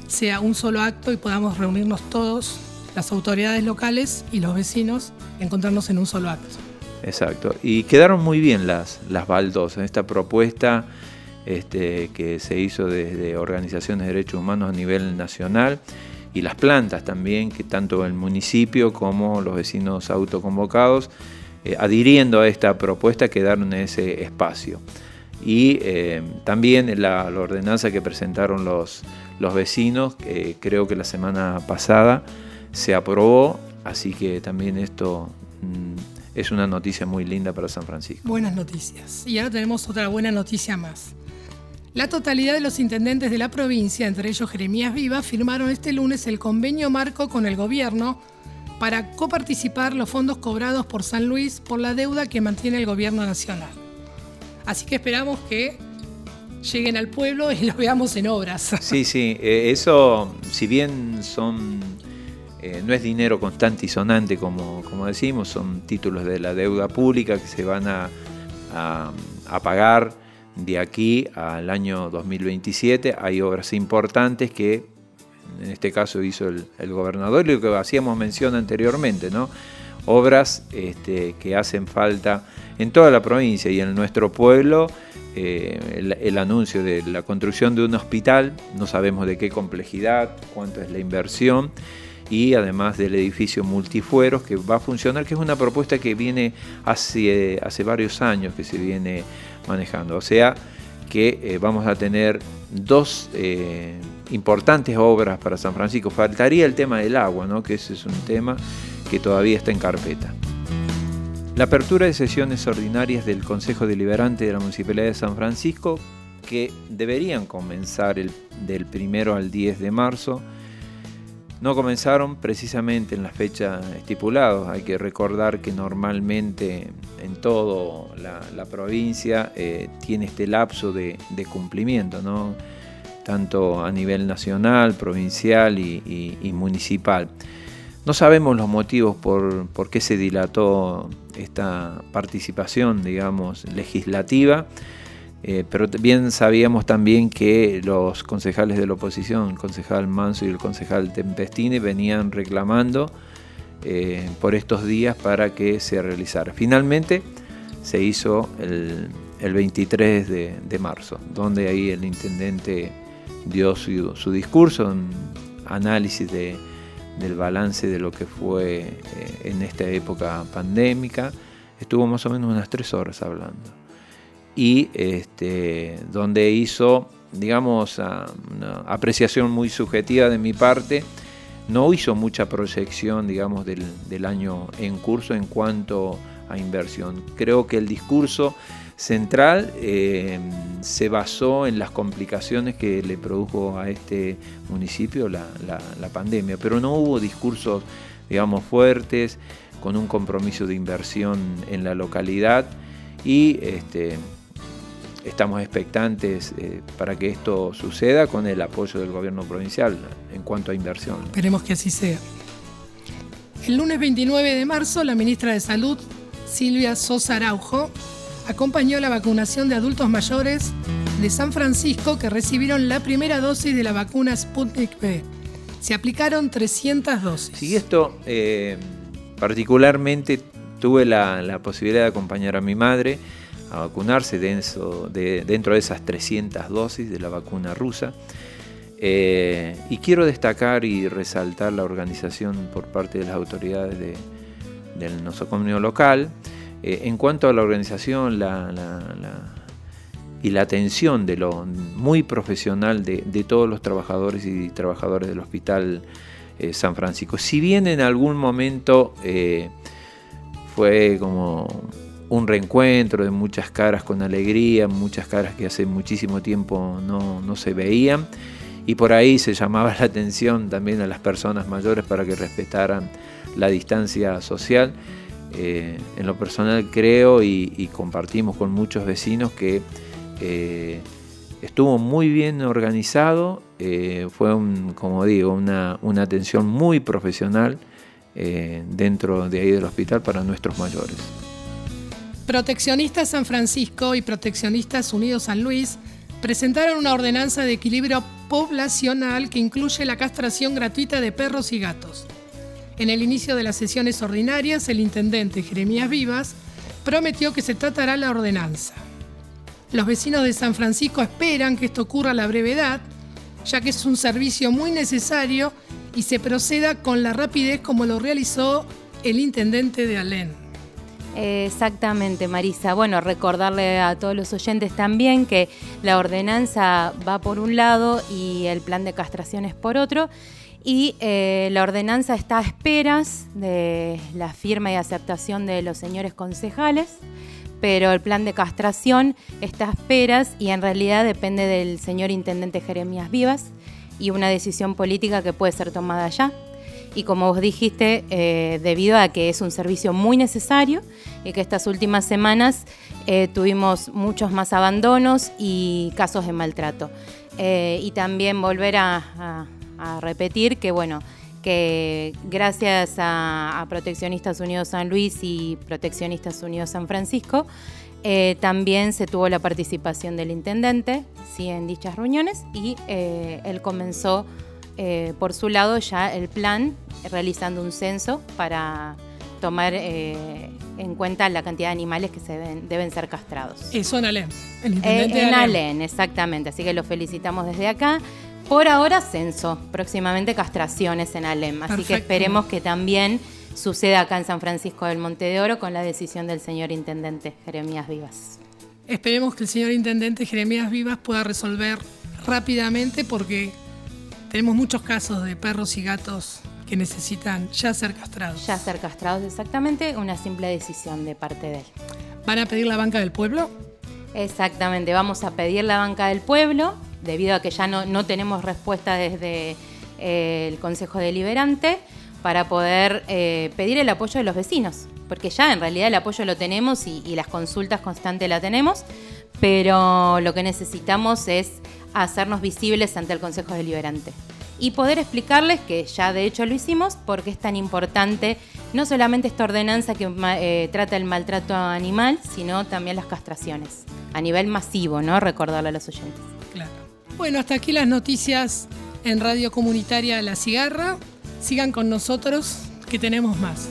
[SPEAKER 2] sea un solo acto y podamos reunirnos todos, las autoridades locales y los vecinos, encontrarnos en un solo acto.
[SPEAKER 8] Exacto. Y quedaron muy bien las, las baldosas. Esta propuesta este, que se hizo desde organizaciones de derechos humanos a nivel nacional y las plantas también, que tanto el municipio como los vecinos autoconvocados eh, adhiriendo a esta propuesta quedaron en ese espacio. Y eh, también la, ordenanza que presentaron los, los vecinos, creo que la semana pasada se aprobó, así que también esto mm, es una noticia muy linda para San Francisco.
[SPEAKER 2] Buenas noticias. Y ahora tenemos otra buena noticia más. La totalidad de los intendentes de la provincia, entre ellos Jeremías Viva, firmaron este lunes el convenio marco con el gobierno para coparticipar los fondos cobrados por San Luis por la deuda que mantiene el gobierno nacional. Así que esperamos que lleguen al pueblo y los veamos en obras. *laughs*
[SPEAKER 8] Sí, sí, eh, eso, si bien son, eh, no es dinero constante y sonante como, como decimos, son títulos de la deuda pública que se van a, a, pagar de aquí al año 2027. Hay obras importantes que en este caso hizo el, el gobernador y lo que hacíamos mención anteriormente, ¿no? Obras este, que hacen falta en toda la provincia y en nuestro pueblo eh, el, anuncio de la construcción de un hospital, no sabemos de qué complejidad, cuánto es la inversión, y además del edificio multifueros que va a funcionar, que es una propuesta que viene hace, hace varios años que se viene manejando. O sea que eh, vamos a tener dos eh, importantes obras para San Francisco. Faltaría el tema del agua, ¿no? que ese es un tema que todavía está en carpeta. La apertura de sesiones ordinarias del Consejo Deliberante de la Municipalidad de San Francisco, que deberían comenzar del primero al 10 de marzo, no comenzaron precisamente en la fecha estipulada. Hay que recordar que normalmente en toda la, provincia eh, tiene este lapso de, cumplimiento, ¿no? Tanto a nivel nacional, provincial y municipal. No sabemos los motivos por, por, qué se dilató esta participación, digamos, legislativa, eh, pero bien sabíamos también que los concejales de la oposición, el concejal Manso y el concejal Tempestini, venían reclamando eh, por estos días para que se realizara. Finalmente se hizo el, 23 de, marzo, donde ahí el intendente dio su, discurso, un análisis de del balance de lo que fue eh, en esta época pandémica. Estuvo más o menos unas tres horas hablando. Y este, donde hizo, digamos, una apreciación muy subjetiva de mi parte, no hizo mucha proyección, digamos, del, del año en curso en cuanto a inversión. Creo que el discurso central eh, se basó en las complicaciones que le produjo a este municipio la, pandemia, pero no hubo discursos, digamos, fuertes, con un compromiso de inversión en la localidad y este, estamos expectantes eh, para que esto suceda con el apoyo del gobierno provincial en cuanto a inversión.
[SPEAKER 2] Esperemos que así sea. El lunes 29 de marzo, la ministra de Salud, Silvia Sosa Araujo, acompañó la vacunación de adultos mayores de San Francisco que recibieron la primera dosis de la vacuna Sputnik V. Se aplicaron 300 dosis.
[SPEAKER 8] Sí, esto eh, particularmente tuve la, posibilidad de acompañar a mi madre a vacunarse dentro de, esas 300 dosis de la vacuna rusa. Eh, y quiero destacar y resaltar la organización por parte de las autoridades del nosocomio local, eh, en cuanto a la organización y la atención de lo muy profesional de, todos los trabajadores y trabajadores del Hospital eh, San Francisco, si bien en algún momento eh, fue como un reencuentro de muchas caras con alegría, muchas caras que hace muchísimo tiempo no, no se veían, y por ahí se llamaba *laughs* la atención también a las personas mayores para que respetaran la distancia social. Eh, en lo personal creo y, compartimos con muchos vecinos que eh, estuvo muy bien organizado, eh, fue, un, como digo, una, atención muy profesional dentro de ahí del hospital para nuestros mayores.
[SPEAKER 2] Proteccionistas San Francisco y Proteccionistas Unidos San Luis presentaron una ordenanza de equilibrio poblacional que incluye la castración gratuita de perros y gatos. En el inicio de las sesiones ordinarias, el intendente Jeremías Vivas prometió que se tratará la ordenanza. Los vecinos de San Francisco esperan que esto ocurra a la brevedad, ya que es un servicio muy necesario y se proceda con la rapidez como lo realizó el intendente de Alén.
[SPEAKER 5] Exactamente, Marisa. Bueno, recordarle a todos los oyentes también que la ordenanza va por un lado y el plan de castración es por otro Y eh, la ordenanza está a esperas de la firma y aceptación de los señores concejales, pero el plan de castración está a esperas y en realidad depende del señor intendente Jeremías Vivas y una decisión política que puede ser tomada ya. Y como vos dijiste, eh, debido a que es un servicio muy necesario y que estas últimas semanas eh, tuvimos muchos más abandonos y casos de maltrato. y también volver a repetir que bueno, que gracias a, Proteccionistas Unidos San Luis y Proteccionistas Unidos San Francisco, eh, también se tuvo la participación del intendente ¿sí? en dichas reuniones y eh, él comenzó eh, por su lado ya el plan realizando un censo para tomar en cuenta la cantidad de animales que se deben, ser castrados.
[SPEAKER 2] Eso en Alén. El
[SPEAKER 5] intendente en Alén, exactamente. Así que lo felicitamos desde acá. Por ahora censo, próximamente castraciones en Alem, así que esperemos que también suceda acá en San Francisco del Monte de Oro con la decisión del señor intendente Jeremías Vivas.
[SPEAKER 2] Esperemos que el señor intendente Jeremías Vivas pueda resolver rápidamente porque tenemos muchos casos de perros y gatos que necesitan ya ser castrados.
[SPEAKER 5] Ya ser castrados, exactamente, una simple decisión de parte de él.
[SPEAKER 2] ¿Van a pedir la banca del pueblo?
[SPEAKER 5] Exactamente, vamos a pedir la banca del pueblo debido a que ya no, tenemos respuesta desde eh, el Consejo Deliberante para poder eh, pedir el apoyo de los vecinos, porque ya en realidad el apoyo lo tenemos y, las consultas constantes la tenemos, pero lo que necesitamos es hacernos visibles ante el Consejo Deliberante y poder explicarles que ya de hecho lo hicimos, porque es tan importante no solamente esta ordenanza que eh, trata el maltrato animal, sino también las castraciones, a nivel masivo, ¿no? Recordarle a los oyentes.
[SPEAKER 2] Bueno, hasta aquí las noticias en Radio Comunitaria La Cigarra. Sigan con nosotros, que tenemos más.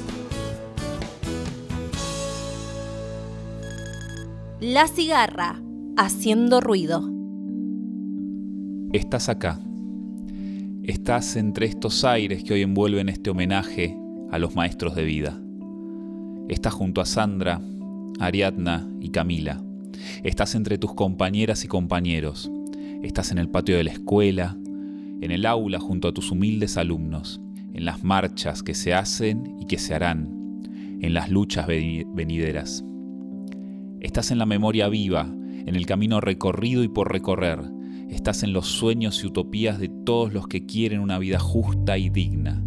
[SPEAKER 33] La Cigarra, haciendo ruido.
[SPEAKER 4] Estás acá. Estás entre estos aires que hoy envuelven este homenaje a los maestros de vida. Estás junto a Sandra, Ariadna y Camila. Estás entre tus compañeras y compañeros Estás en el patio de la escuela, en el aula junto a tus humildes alumnos, en las marchas que se hacen y que se harán, en las luchas venideras. Estás en la memoria viva, en el camino recorrido y por recorrer. Estás en los sueños y utopías de todos los que quieren una vida justa y digna.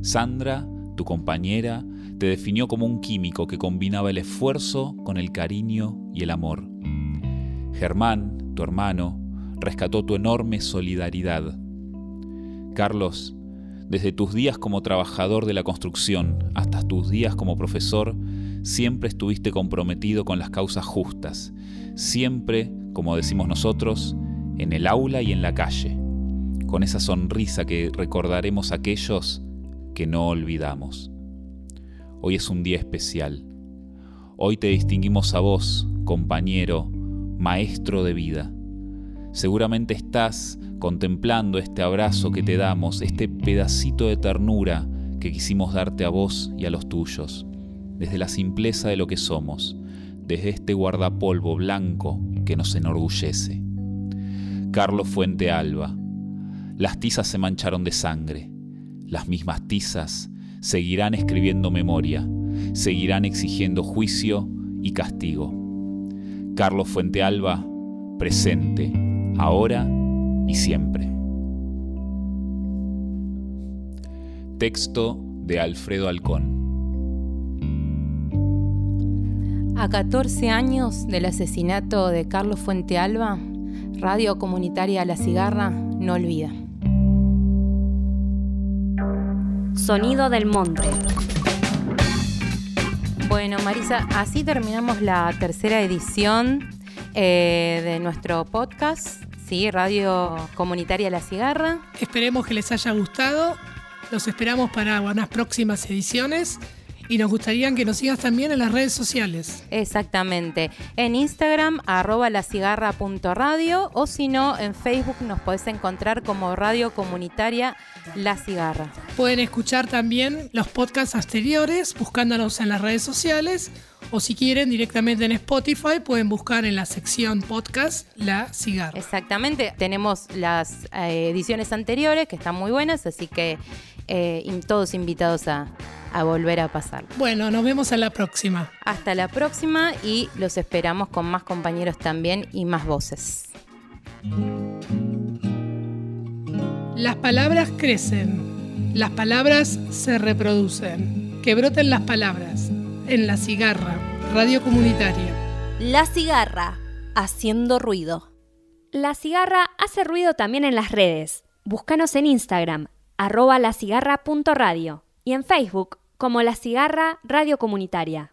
[SPEAKER 4] Sandra, tu compañera, te definió como un químico que combinaba el esfuerzo con el cariño y el amor. Germán, tu hermano, rescató tu enorme solidaridad. Carlos, desde tus días como trabajador de la construcción hasta tus días como profesor, siempre estuviste comprometido con las causas justas, siempre, como decimos nosotros, en el aula y en la calle, con esa sonrisa que recordaremos aquellos que no olvidamos. Hoy es un día especial. Hoy te distinguimos a vos, compañero, maestro de vida. Seguramente estás contemplando este abrazo que te damos, este pedacito de ternura que quisimos darte a vos y a los tuyos, desde la simpleza de lo que somos, desde este guardapolvo blanco que nos enorgullece. Carlos Fuente Alba, las tizas se mancharon de sangre, las mismas tizas seguirán escribiendo memoria, seguirán exigiendo juicio y castigo. Carlos Fuente Alba, presente ahora y siempre. Texto de Alfredo Alcón.
[SPEAKER 5] A 14 años del asesinato de Carlos Fuente Alba, Radio Comunitaria La Cigarra no olvida.
[SPEAKER 33] Sonido del Monte.
[SPEAKER 5] Bueno, Marisa, así terminamos la tercera edición eh, de nuestro podcast, ¿sí? Radio Comunitaria La Cigarra.
[SPEAKER 2] Esperemos que les haya gustado. Los esperamos para unas próximas ediciones. Y nos gustaría que nos sigas también en las redes sociales.
[SPEAKER 5] Exactamente. En Instagram, arroba lacigarra.radio o si no, en Facebook nos podés encontrar como Radio Comunitaria La Cigarra.
[SPEAKER 2] Pueden escuchar también los podcasts anteriores buscándonos en las redes sociales O si quieren directamente en Spotify pueden buscar en la sección podcast La Cigarra.
[SPEAKER 5] Exactamente, tenemos las eh, ediciones anteriores que están muy buenas, así que eh, todos invitados a, a volver a pasar.
[SPEAKER 2] Bueno, nos vemos a la próxima.
[SPEAKER 5] Hasta la próxima y los esperamos con más compañeros también y más voces.
[SPEAKER 2] Las palabras crecen, las palabras se reproducen. Que broten las palabras en La Cigarra, Radio Comunitaria.
[SPEAKER 33] La cigarra, haciendo ruido.
[SPEAKER 34] La cigarra hace ruido también en las redes. Búscanos en Instagram, arroba lacigarra.radio y en Facebook como La Cigarra Radio Comunitaria.